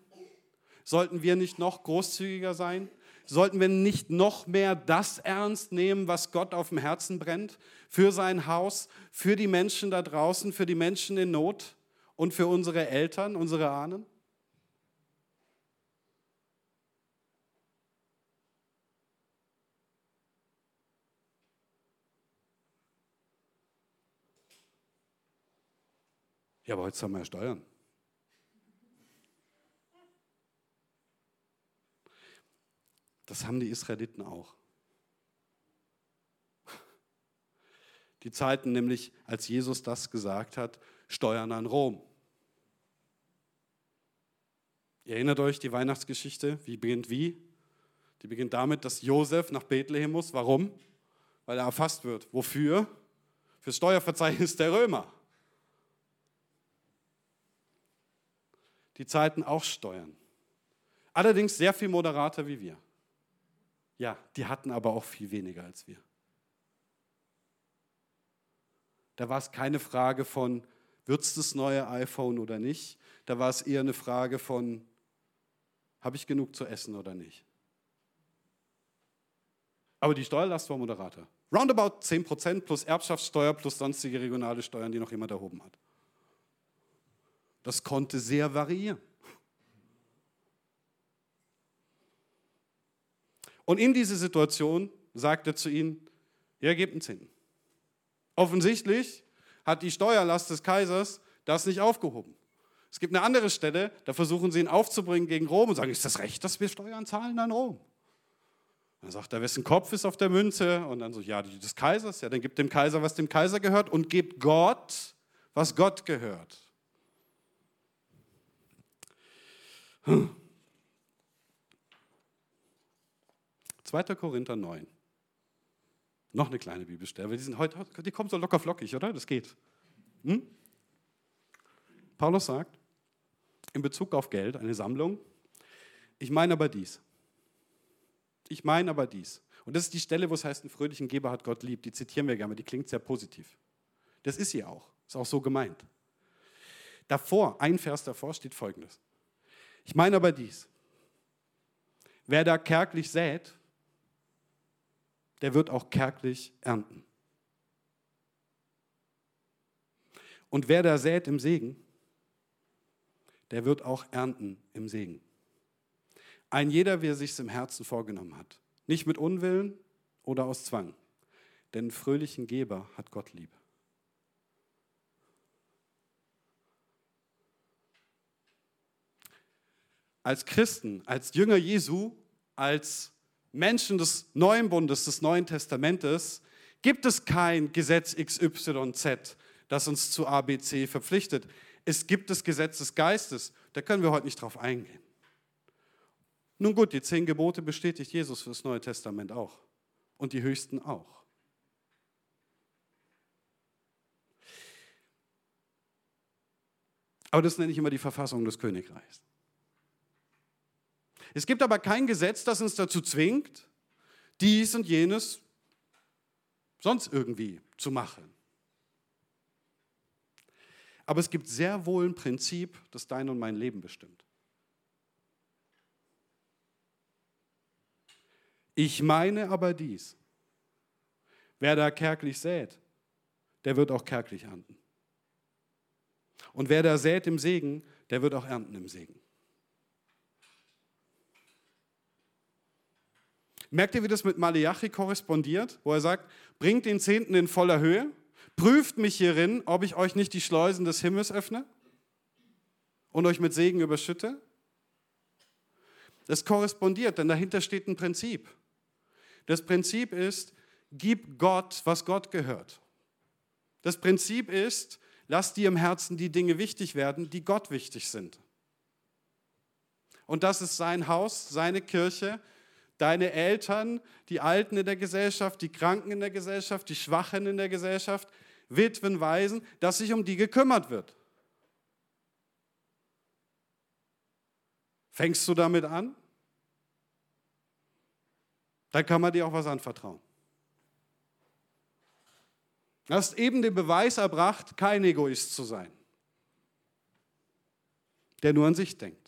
S1: Sollten wir nicht noch großzügiger sein? Sollten wir nicht noch mehr das ernst nehmen, was Gott auf dem Herzen brennt? Für sein Haus, für die Menschen da draußen, für die Menschen in Not und für unsere Eltern, unsere Ahnen? Ja, aber heute zahlen wir ja Steuern. Das haben die Israeliten auch. Die Zeiten nämlich, als Jesus das gesagt hat, Steuern an Rom. Ihr erinnert euch die Weihnachtsgeschichte, wie beginnt wie? Die beginnt damit, dass Josef nach Bethlehem muss. Warum? Weil er erfasst wird. Wofür? Fürs Steuerverzeichnis der Römer. die Zeiten auch steuern. Allerdings sehr viel moderater wie wir. Ja, die hatten aber auch viel weniger als wir. Da war es keine Frage von, wird es das neue iPhone oder nicht? Da war es eher eine Frage von, habe ich genug zu essen oder nicht? Aber die Steuerlast war moderater. Roundabout 10% plus Erbschaftssteuer plus sonstige regionale Steuern, die noch jemand erhoben hat. Das konnte sehr variieren. Und in diese Situation sagt er zu ihnen, ja, gebt einen Zehnten. Offensichtlich hat die Steuerlast des Kaisers das nicht aufgehoben. Es gibt eine andere Stelle, da versuchen sie ihn aufzubringen gegen Rom und sagen, ist das recht, dass wir Steuern zahlen an Rom? Dann sagt er, wessen Kopf ist auf der Münze? Und dann so, ja, die des Kaisers. Ja, dann gibt dem Kaiser, was dem Kaiser gehört und gebt Gott, was Gott gehört. 2. Korinther 9. Noch eine kleine Bibelstelle. Die, sind heute, die kommen so locker flockig, oder? Das geht. Hm? Paulus sagt, in Bezug auf Geld, eine Sammlung, ich meine aber dies. Ich meine aber dies. Und das ist die Stelle, wo es heißt, einen fröhlichen Geber hat Gott lieb. Die zitieren wir gerne, die klingt sehr positiv. Das ist sie auch. Ist auch so gemeint. Davor, ein Vers davor steht folgendes. Ich meine aber dies. Wer da kärglich sät, der wird auch kärglich ernten. Und wer da sät im Segen, der wird auch ernten im Segen. Ein jeder, wie er sich im Herzen vorgenommen hat. Nicht mit Unwillen oder aus Zwang. Denn fröhlichen Geber hat Gott lieb. Als Christen, als Jünger Jesu, als Menschen des Neuen Bundes, des Neuen Testamentes, gibt es kein Gesetz XYZ, das uns zu ABC verpflichtet. Es gibt das Gesetz des Geistes, da können wir heute nicht drauf eingehen. Nun gut, die zehn Gebote bestätigt Jesus für das Neue Testament auch und die höchsten auch. Aber das nenne ich immer die Verfassung des Königreichs. Es gibt aber kein Gesetz, das uns dazu zwingt, dies und jenes sonst irgendwie zu machen. Aber es gibt sehr wohl ein Prinzip, das dein und mein Leben bestimmt. Ich meine aber dies. Wer da kärglich sät, der wird auch kärglich ernten. Und wer da sät im Segen, der wird auch ernten im Segen. Merkt ihr, wie das mit Malachi korrespondiert, wo er sagt, bringt den Zehnten in voller Höhe, prüft mich hierin, ob ich euch nicht die Schleusen des Himmels öffne und euch mit Segen überschütte? Das korrespondiert, denn dahinter steht ein Prinzip. Das Prinzip ist, gib Gott, was Gott gehört. Das Prinzip ist, lass dir im Herzen die Dinge wichtig werden, die Gott wichtig sind. Und das ist sein Haus, seine Kirche, deine Eltern, die Alten in der Gesellschaft, die Kranken in der Gesellschaft, die Schwachen in der Gesellschaft, Witwen, Waisen, dass sich um die gekümmert wird. Fängst du damit an? Dann kann man dir auch was anvertrauen. Du hast eben den Beweis erbracht, kein Egoist zu sein, der nur an sich denkt.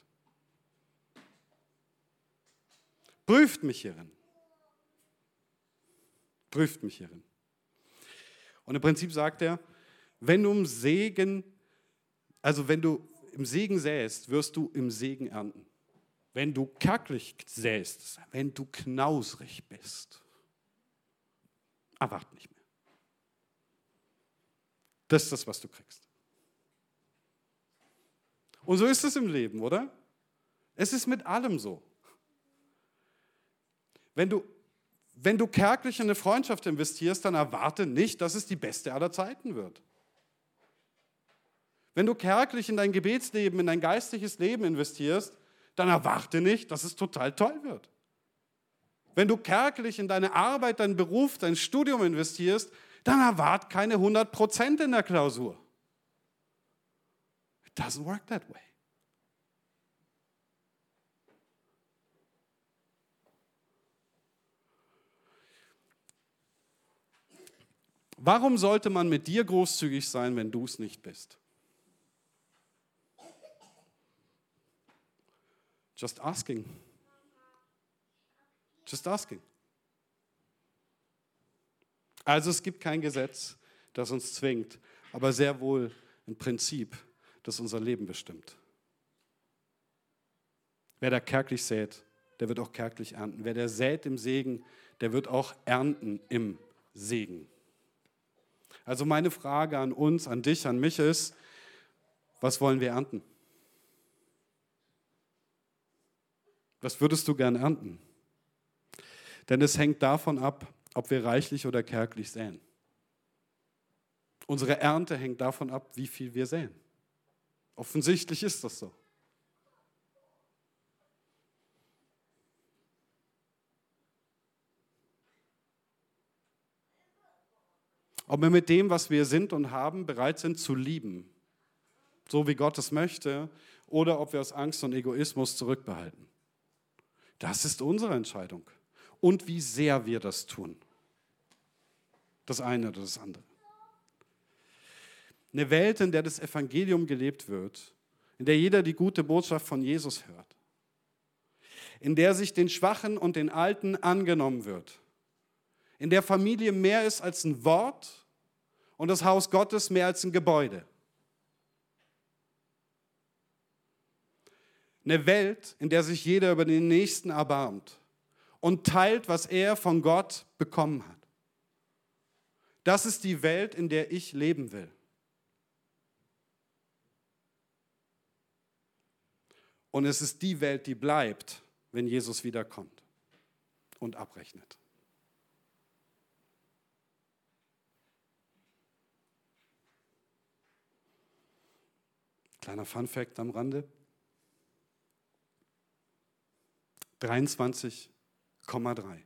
S1: Prüft mich hierin. Prüft mich hierin. Und im Prinzip sagt er, wenn du im Segen, also wenn du im Segen säst, wirst du im Segen ernten. Wenn du kacklich säst, wenn du knausrig bist, erwart nicht mehr. Das ist das, was du kriegst. Und so ist es im Leben, oder? Es ist mit allem so. Wenn du, wenn du kärglich in eine Freundschaft investierst, dann erwarte nicht, dass es die beste aller Zeiten wird. Wenn du kärglich in dein Gebetsleben, in dein geistliches Leben investierst, dann erwarte nicht, dass es total toll wird. Wenn du kärglich in deine Arbeit, deinen Beruf, dein Studium investierst, dann erwarte keine 100% in der Klausur. It doesn't work that way. Warum sollte man mit dir großzügig sein, wenn du es nicht bist? Just asking. Just asking. Also es gibt kein Gesetz, das uns zwingt, aber sehr wohl ein Prinzip, das unser Leben bestimmt. Wer da kärglich sät, der wird auch kärglich ernten. Wer der sät im Segen, der wird auch ernten im Segen. Also meine Frage an uns, an dich, an mich ist, was wollen wir ernten? Was würdest du gern ernten? Denn es hängt davon ab, ob wir reichlich oder kärglich säen. Unsere Ernte hängt davon ab, wie viel wir säen. Offensichtlich ist das so. Ob wir mit dem, was wir sind und haben, bereit sind zu lieben, so wie Gott es möchte, oder ob wir aus Angst und Egoismus zurückbehalten. Das ist unsere Entscheidung. Und wie sehr wir das tun. Das eine oder das andere. Eine Welt, in der das Evangelium gelebt wird, in der jeder die gute Botschaft von Jesus hört, in der sich den Schwachen und den Alten angenommen wird, in der Familie mehr ist als ein Wort und das Haus Gottes mehr als ein Gebäude. Eine Welt, in der sich jeder über den Nächsten erbarmt und teilt, was er von Gott bekommen hat. Das ist die Welt, in der ich leben will. Und es ist die Welt, die bleibt, wenn Jesus wiederkommt und abrechnet. Kleiner Fun-Fact am Rande. 23,3.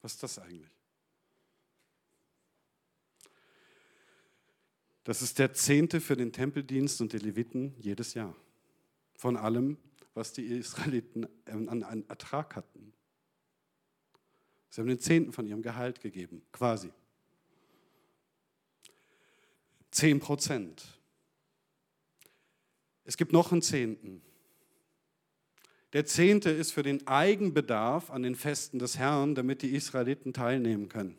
S1: Was ist das eigentlich? Das ist der Zehnte für den Tempeldienst und die Leviten jedes Jahr. Von allem, was die Israeliten an, an Ertrag hatten. Sie haben den Zehnten von ihrem Gehalt gegeben, quasi. Zehn Prozent. Es gibt noch einen Zehnten. Der Zehnte ist für den Eigenbedarf an den Festen des Herrn, damit die Israeliten teilnehmen können.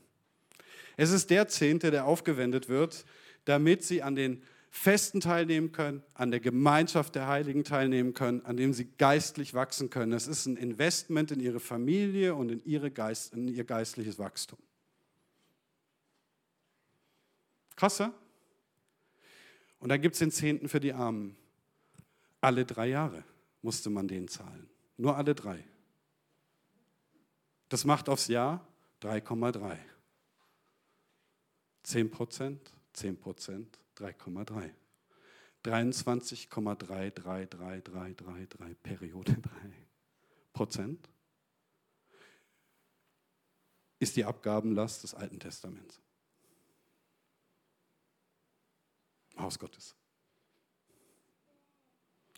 S1: Es ist der Zehnte, der aufgewendet wird, damit sie an den Festen teilnehmen können, an der Gemeinschaft der Heiligen teilnehmen können, an dem sie geistlich wachsen können. Es ist ein Investment in ihre Familie und in, ihre Geist, in ihr geistliches Wachstum. Krasser? Und dann gibt es den Zehnten für die Armen. Alle drei Jahre musste man den zahlen. Nur alle drei. Das macht aufs Jahr 3,3. 10 Prozent, 10 Prozent, 3,3. 23,3333333 Periode 3 Prozent ist die Abgabenlast des Alten Testaments. Haus Gottes.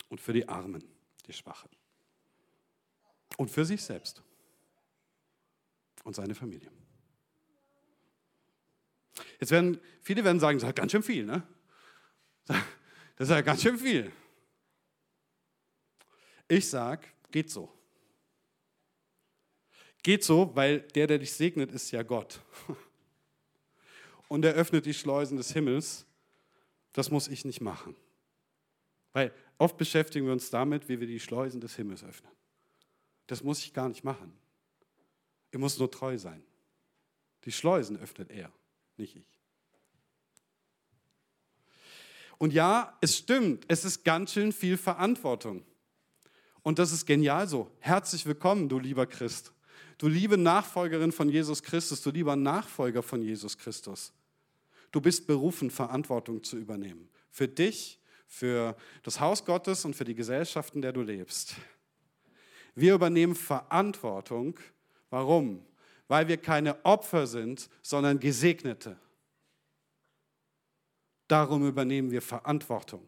S1: Und für die Armen, die Schwachen. Und für sich selbst und seine Familie. Jetzt werden viele werden sagen, das ist ganz schön viel, ne? Das ist ja ganz schön viel. Ich sage, geht so. Geht so, weil der, der dich segnet, ist ja Gott. Und er öffnet die Schleusen des Himmels das muss ich nicht machen. Weil oft beschäftigen wir uns damit, wie wir die Schleusen des Himmels öffnen. Das muss ich gar nicht machen. Ich muss nur treu sein. Die Schleusen öffnet er, nicht ich. Und ja, es stimmt, es ist ganz schön viel Verantwortung. Und das ist genial so. Herzlich willkommen, du lieber Christ. Du liebe Nachfolgerin von Jesus Christus, du lieber Nachfolger von Jesus Christus. Du bist berufen, Verantwortung zu übernehmen. Für dich, für das Haus Gottes und für die Gesellschaft, in der du lebst. Wir übernehmen Verantwortung. Warum? Weil wir keine Opfer sind, sondern Gesegnete. Darum übernehmen wir Verantwortung.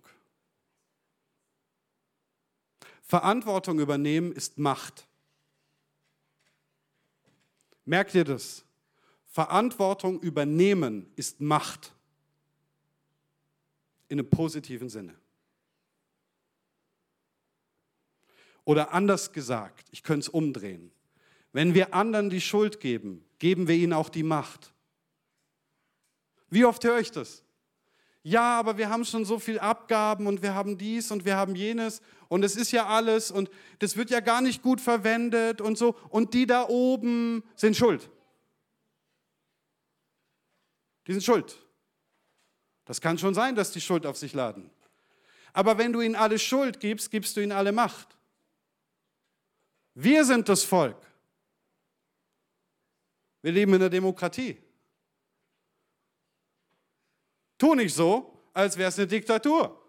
S1: Verantwortung übernehmen ist Macht. Merkt ihr das? Verantwortung übernehmen ist Macht. In einem positiven Sinne. Oder anders gesagt, ich könnte es umdrehen. Wenn wir anderen die Schuld geben, geben wir ihnen auch die Macht. Wie oft höre ich das? Ja, aber wir haben schon so viel Abgaben und wir haben dies und wir haben jenes und es ist ja alles und das wird ja gar nicht gut verwendet und so und die da oben sind schuld. Die sind schuld. Das kann schon sein, dass die Schuld auf sich laden. Aber wenn du ihnen alle Schuld gibst, gibst du ihnen alle Macht. Wir sind das Volk. Wir leben in der Demokratie. Tu nicht so, als wäre es eine Diktatur.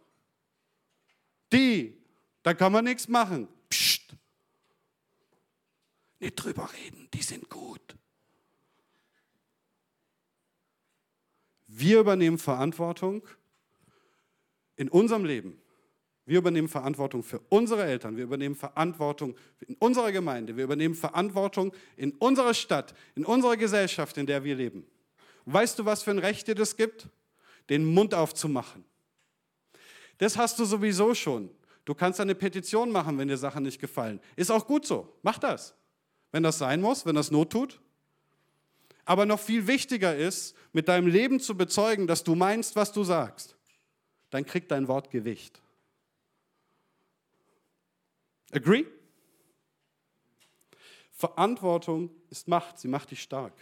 S1: Die, da kann man nichts machen. Psst. Nicht drüber reden, die sind gut. Wir übernehmen Verantwortung in unserem Leben. Wir übernehmen Verantwortung für unsere Eltern. Wir übernehmen Verantwortung in unserer Gemeinde. Wir übernehmen Verantwortung in unserer Stadt, in unserer Gesellschaft, in der wir leben. weißt du, was für ein Recht dir das gibt? Den Mund aufzumachen. Das hast du sowieso schon. Du kannst eine Petition machen, wenn dir Sachen nicht gefallen. Ist auch gut so. Mach das. Wenn das sein muss, wenn das Not tut. Aber noch viel wichtiger ist, mit deinem Leben zu bezeugen, dass du meinst, was du sagst. Dann kriegt dein Wort Gewicht. Agree? Verantwortung ist Macht, sie macht dich stark.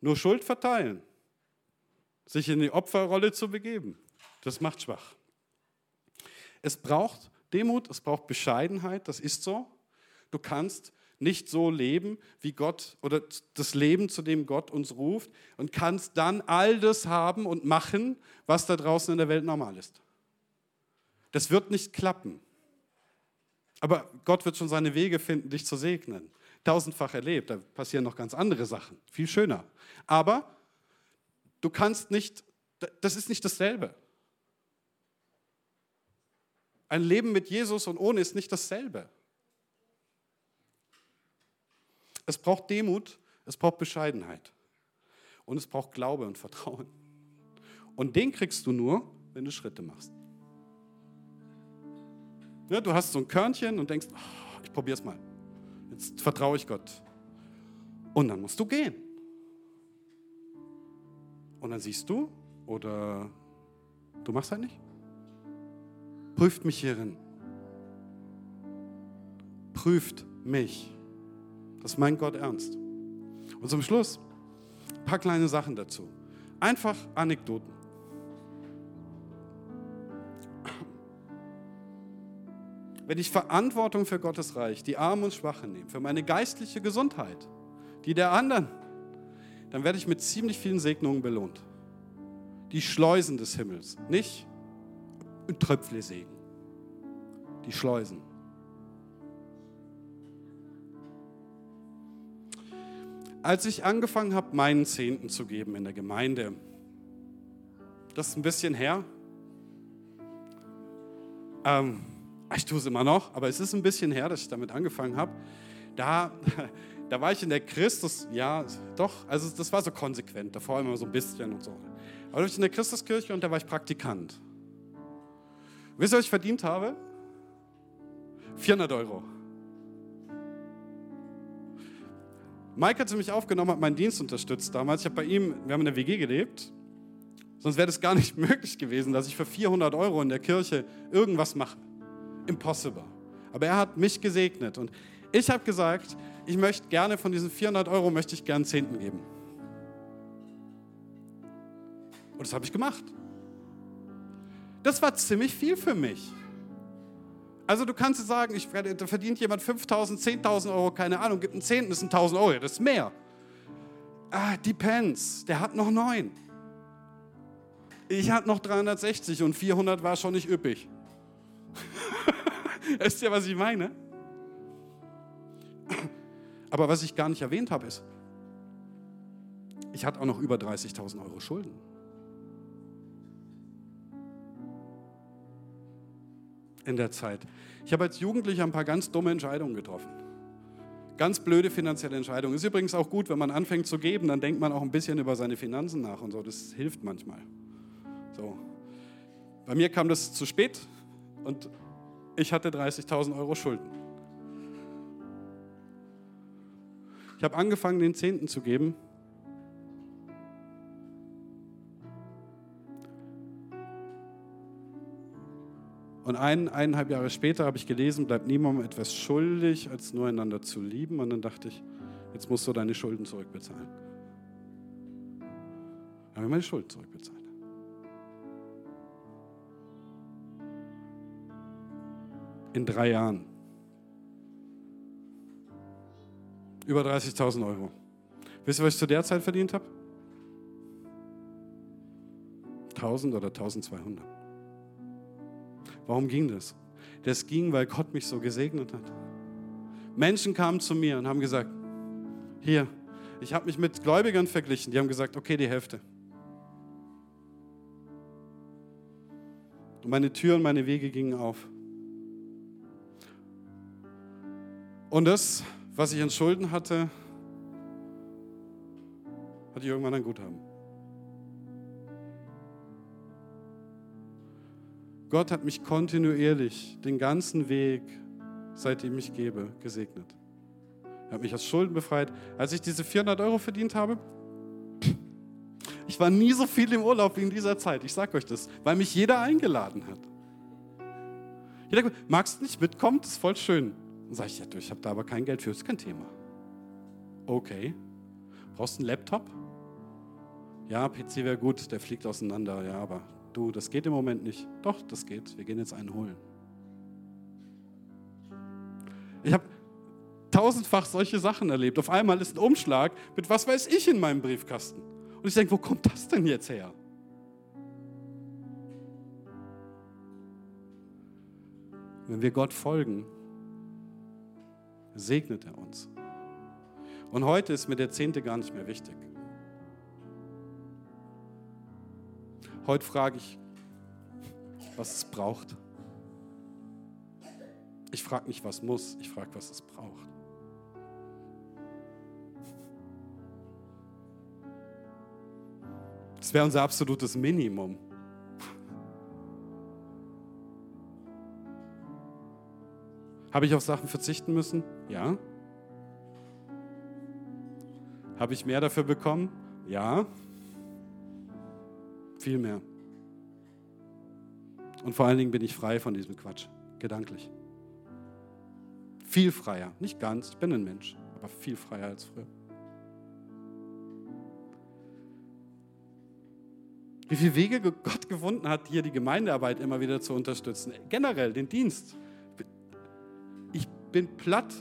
S1: Nur Schuld verteilen, sich in die Opferrolle zu begeben, das macht schwach. Es braucht Demut, es braucht Bescheidenheit, das ist so. Du kannst nicht so leben, wie Gott oder das Leben, zu dem Gott uns ruft und kannst dann all das haben und machen, was da draußen in der Welt normal ist. Das wird nicht klappen. Aber Gott wird schon seine Wege finden, dich zu segnen. Tausendfach erlebt, da passieren noch ganz andere Sachen, viel schöner. Aber du kannst nicht, das ist nicht dasselbe. Ein Leben mit Jesus und ohne ist nicht dasselbe. Es braucht Demut, es braucht Bescheidenheit und es braucht Glaube und Vertrauen. Und den kriegst du nur, wenn du Schritte machst. Ja, du hast so ein Körnchen und denkst, oh, ich probiere es mal. Jetzt vertraue ich Gott. Und dann musst du gehen. Und dann siehst du, oder du machst halt nicht. Prüft mich hierin. Prüft mich. Das meint Gott ernst. Und zum Schluss ein paar kleine Sachen dazu. Einfach Anekdoten. Wenn ich Verantwortung für Gottes Reich, die Armen und Schwachen nehme, für meine geistliche Gesundheit, die der anderen, dann werde ich mit ziemlich vielen Segnungen belohnt. Die Schleusen des Himmels, nicht ein Tröpfle-Segen. Die Schleusen. Als ich angefangen habe, meinen Zehnten zu geben in der Gemeinde, das ist ein bisschen her. Ähm, ich tue es immer noch, aber es ist ein bisschen her, dass ich damit angefangen habe. Da, da war ich in der Christus, ja, doch, also das war so konsequent, davor immer so ein bisschen und so. Aber da war ich in der Christuskirche und da war ich Praktikant. Wisst ihr, was ich verdient habe? 400 Euro. Mike hat mich aufgenommen, hat meinen Dienst unterstützt damals. Ich habe bei ihm, wir haben in der WG gelebt. Sonst wäre das gar nicht möglich gewesen, dass ich für 400 Euro in der Kirche irgendwas mache. Impossible. Aber er hat mich gesegnet und ich habe gesagt, ich möchte gerne von diesen 400 Euro möchte ich gerne Zehnten geben. Und das habe ich gemacht. Das war ziemlich viel für mich. Also du kannst sagen, ich, da verdient jemand 5.000, 10.000 Euro, keine Ahnung, gibt einen Zehnten, das sind 1.000 Euro, das ist mehr. Ah, depends, der hat noch neun. Ich hatte noch 360 und 400 war schon nicht üppig. Wisst ihr, was ich meine? Aber was ich gar nicht erwähnt habe, ist, ich hatte auch noch über 30.000 Euro Schulden. In der Zeit. Ich habe als Jugendlicher ein paar ganz dumme Entscheidungen getroffen. Ganz blöde finanzielle Entscheidungen. Ist übrigens auch gut, wenn man anfängt zu geben, dann denkt man auch ein bisschen über seine Finanzen nach und so. Das hilft manchmal. So. Bei mir kam das zu spät und ich hatte 30.000 Euro Schulden. Ich habe angefangen, den Zehnten zu geben Und ein, eineinhalb Jahre später habe ich gelesen, bleibt niemandem etwas schuldig, als nur einander zu lieben. Und dann dachte ich, jetzt musst du deine Schulden zurückbezahlen. Dann habe ich meine Schulden zurückbezahlt. In drei Jahren. Über 30.000 Euro. Wisst ihr, was ich zu der Zeit verdient habe? 1000 oder 1200. Warum ging das? Das ging, weil Gott mich so gesegnet hat. Menschen kamen zu mir und haben gesagt, hier, ich habe mich mit Gläubigern verglichen, die haben gesagt, okay, die Hälfte. Und meine Türen, meine Wege gingen auf. Und das, was ich in Schulden hatte, hatte ich irgendwann ein Guthaben. Gott hat mich kontinuierlich den ganzen Weg, seitdem ich gebe, gesegnet. Er hat mich aus Schulden befreit. Als ich diese 400 Euro verdient habe, ich war nie so viel im Urlaub wie in dieser Zeit. Ich sage euch das, weil mich jeder eingeladen hat. Jeder magst du nicht mitkommen? Das ist voll schön. Dann sage ich, ja, ich habe da aber kein Geld für, das ist kein Thema. Okay. Brauchst du einen Laptop? Ja, PC wäre gut, der fliegt auseinander. Ja, aber du, das geht im Moment nicht. Doch, das geht. Wir gehen jetzt einen holen. Ich habe tausendfach solche Sachen erlebt. Auf einmal ist ein Umschlag mit was weiß ich in meinem Briefkasten. Und ich denke, wo kommt das denn jetzt her? Wenn wir Gott folgen, segnet er uns. Und heute ist mir der Zehnte gar nicht mehr wichtig. Heute frage ich, was es braucht. Ich frage nicht, was muss, ich frage, was es braucht. Das wäre unser absolutes Minimum. Habe ich auf Sachen verzichten müssen? Ja. Habe ich mehr dafür bekommen? Ja. Viel mehr. Und vor allen Dingen bin ich frei von diesem Quatsch, gedanklich. Viel freier, nicht ganz, ich bin ein Mensch, aber viel freier als früher. Wie viele Wege Gott gefunden hat, hier die Gemeindearbeit immer wieder zu unterstützen. Generell den Dienst. Ich bin platt.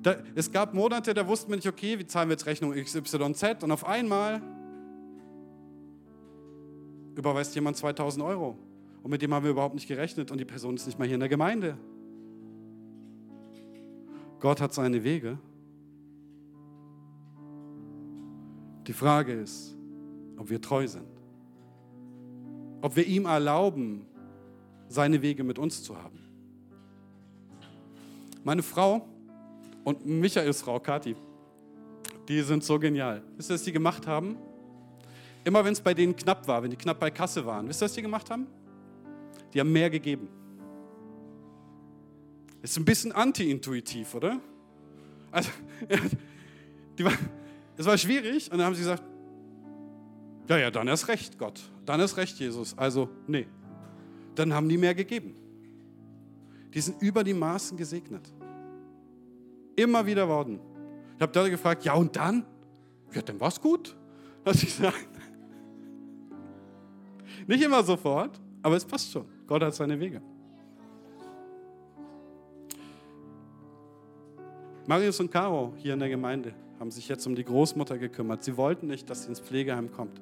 S1: Da, es gab Monate, da wussten wir nicht, okay, wie zahlen wir jetzt Rechnung XYZ und auf einmal überweist jemand 2000 Euro. Und mit dem haben wir überhaupt nicht gerechnet und die Person ist nicht mal hier in der Gemeinde. Gott hat seine Wege. Die Frage ist, ob wir treu sind ob wir ihm erlauben, seine Wege mit uns zu haben. Meine Frau und Michaels Frau, Kathi, die sind so genial. Wisst ihr, was die gemacht haben? Immer wenn es bei denen knapp war, wenn die knapp bei Kasse waren, wisst ihr, was die gemacht haben? Die haben mehr gegeben. Ist ein bisschen anti-intuitiv, oder? Also, die war, es war schwierig und dann haben sie gesagt, ja, ja, dann ist recht, Gott. Dann ist recht, Jesus. Also, nee. Dann haben die mehr gegeben. Die sind über die Maßen gesegnet. Immer wieder worden. Ich habe da gefragt, ja und dann? Ja, dann war es gut. Hast ich gesagt. Nicht immer sofort, aber es passt schon. Gott hat seine Wege. Marius und Caro hier in der Gemeinde haben sich jetzt um die Großmutter gekümmert. Sie wollten nicht, dass sie ins Pflegeheim kommt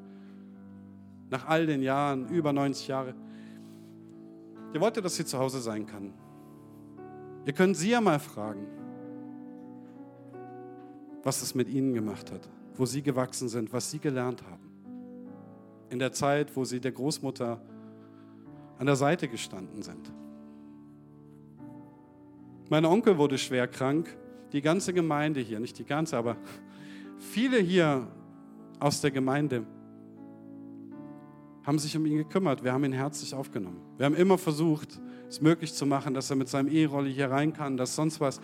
S1: nach all den Jahren, über 90 Jahre. Ihr wollte, dass sie zu Hause sein kann. Ihr könnt sie ja mal fragen, was es mit ihnen gemacht hat, wo sie gewachsen sind, was sie gelernt haben. In der Zeit, wo sie der Großmutter an der Seite gestanden sind. Mein Onkel wurde schwer krank, die ganze Gemeinde hier, nicht die ganze, aber viele hier aus der Gemeinde haben sich um ihn gekümmert. Wir haben ihn herzlich aufgenommen. Wir haben immer versucht, es möglich zu machen, dass er mit seinem E-Rolli hier rein kann, dass sonst was,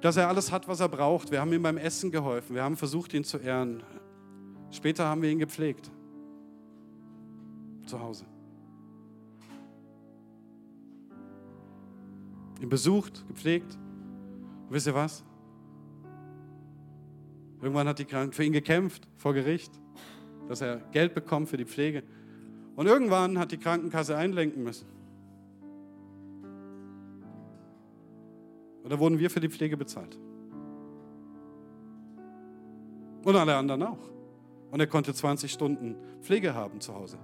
S1: dass er alles hat, was er braucht. Wir haben ihm beim Essen geholfen. Wir haben versucht, ihn zu ehren. Später haben wir ihn gepflegt. Zu Hause. Ihn besucht, gepflegt. Und wisst ihr was? Irgendwann hat die Kranken für ihn gekämpft vor Gericht, dass er Geld bekommt für die Pflege. Und irgendwann hat die Krankenkasse einlenken müssen. Und da wurden wir für die Pflege bezahlt. Und alle anderen auch. Und er konnte 20 Stunden Pflege haben zu Hause.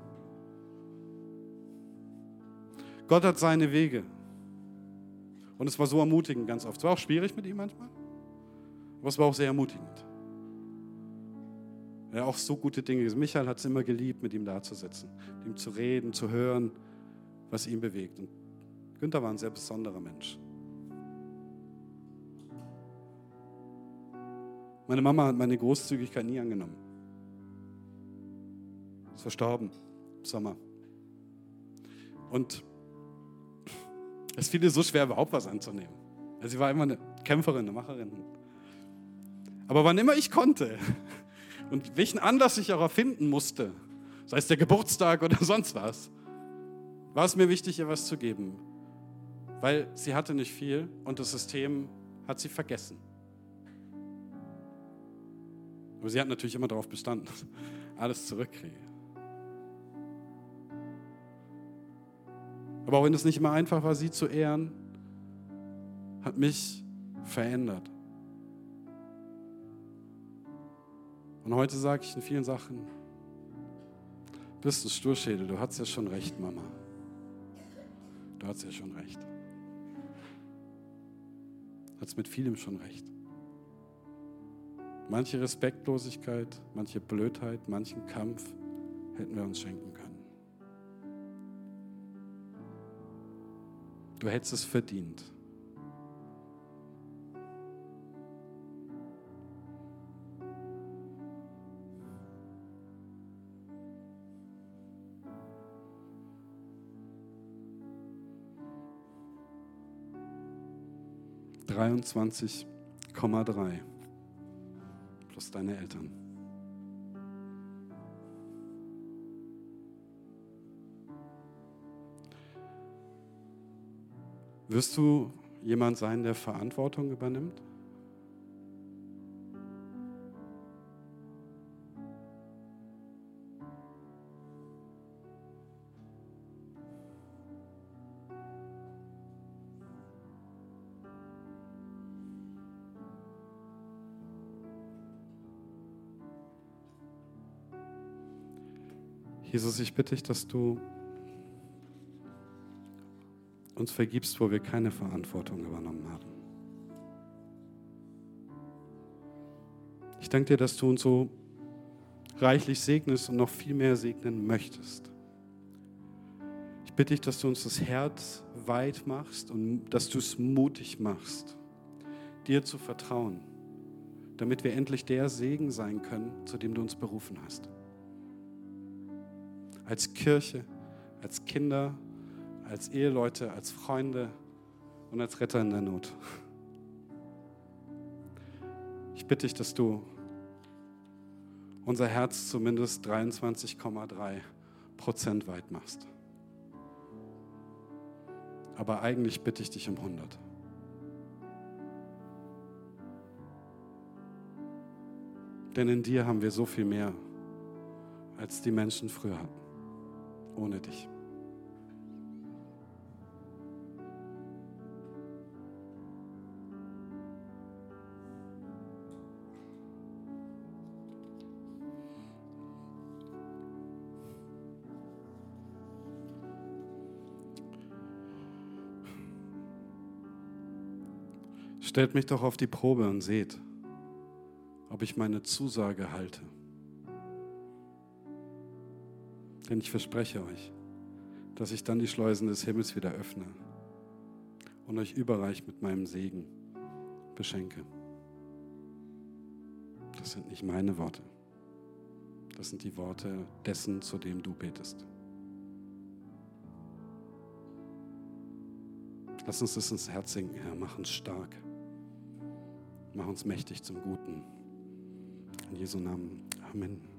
S1: Gott hat seine Wege. Und es war so ermutigend ganz oft. Es war auch schwierig mit ihm manchmal, aber es war auch sehr ermutigend. Er hat auch so gute Dinge. Michael hat es immer geliebt, mit ihm da zu sitzen, mit ihm zu reden, zu hören, was ihn bewegt. Und Günther war ein sehr besonderer Mensch. Meine Mama hat meine Großzügigkeit nie angenommen. Ist verstorben im Sommer. Und es fiel ihr so schwer, überhaupt was anzunehmen. Sie war immer eine Kämpferin, eine Macherin. Aber wann immer ich konnte, und welchen Anlass ich auch erfinden musste, sei es der Geburtstag oder sonst was, war es mir wichtig, ihr was zu geben. weil sie hatte nicht viel und das System hat sie vergessen. Aber sie hat natürlich immer darauf bestanden, alles zurückkriege. Aber auch wenn es nicht immer einfach war, sie zu ehren, hat mich verändert. Und heute sage ich in vielen Sachen, du bist ein Sturschädel, du hast ja schon recht, Mama. Du hast ja schon recht. Du hast mit vielem schon recht. Manche Respektlosigkeit, manche Blödheit, manchen Kampf hätten wir uns schenken können. Du hättest es verdient. Dreiundzwanzig Komma drei plus deine Eltern. Wirst du jemand sein, der Verantwortung übernimmt? Jesus, ich bitte dich, dass du uns vergibst, wo wir keine Verantwortung übernommen haben. Ich danke dir, dass du uns so reichlich segnest und noch viel mehr segnen möchtest. Ich bitte dich, dass du uns das Herz weit machst und dass du es mutig machst, dir zu vertrauen, damit wir endlich der Segen sein können, zu dem du uns berufen hast als Kirche, als Kinder, als Eheleute, als Freunde und als Retter in der Not. Ich bitte dich, dass du unser Herz zumindest 23,3 Prozent weit machst. Aber eigentlich bitte ich dich um 100. Denn in dir haben wir so viel mehr, als die Menschen früher hatten ohne dich. Stellt mich doch auf die Probe und seht, ob ich meine Zusage halte. Denn ich verspreche euch, dass ich dann die Schleusen des Himmels wieder öffne und euch überreich mit meinem Segen beschenke. Das sind nicht meine Worte. Das sind die Worte dessen, zu dem du betest. Lass uns das ins Herz sinken, Herr. Mach uns stark. Mach uns mächtig zum Guten. In Jesu Namen. Amen.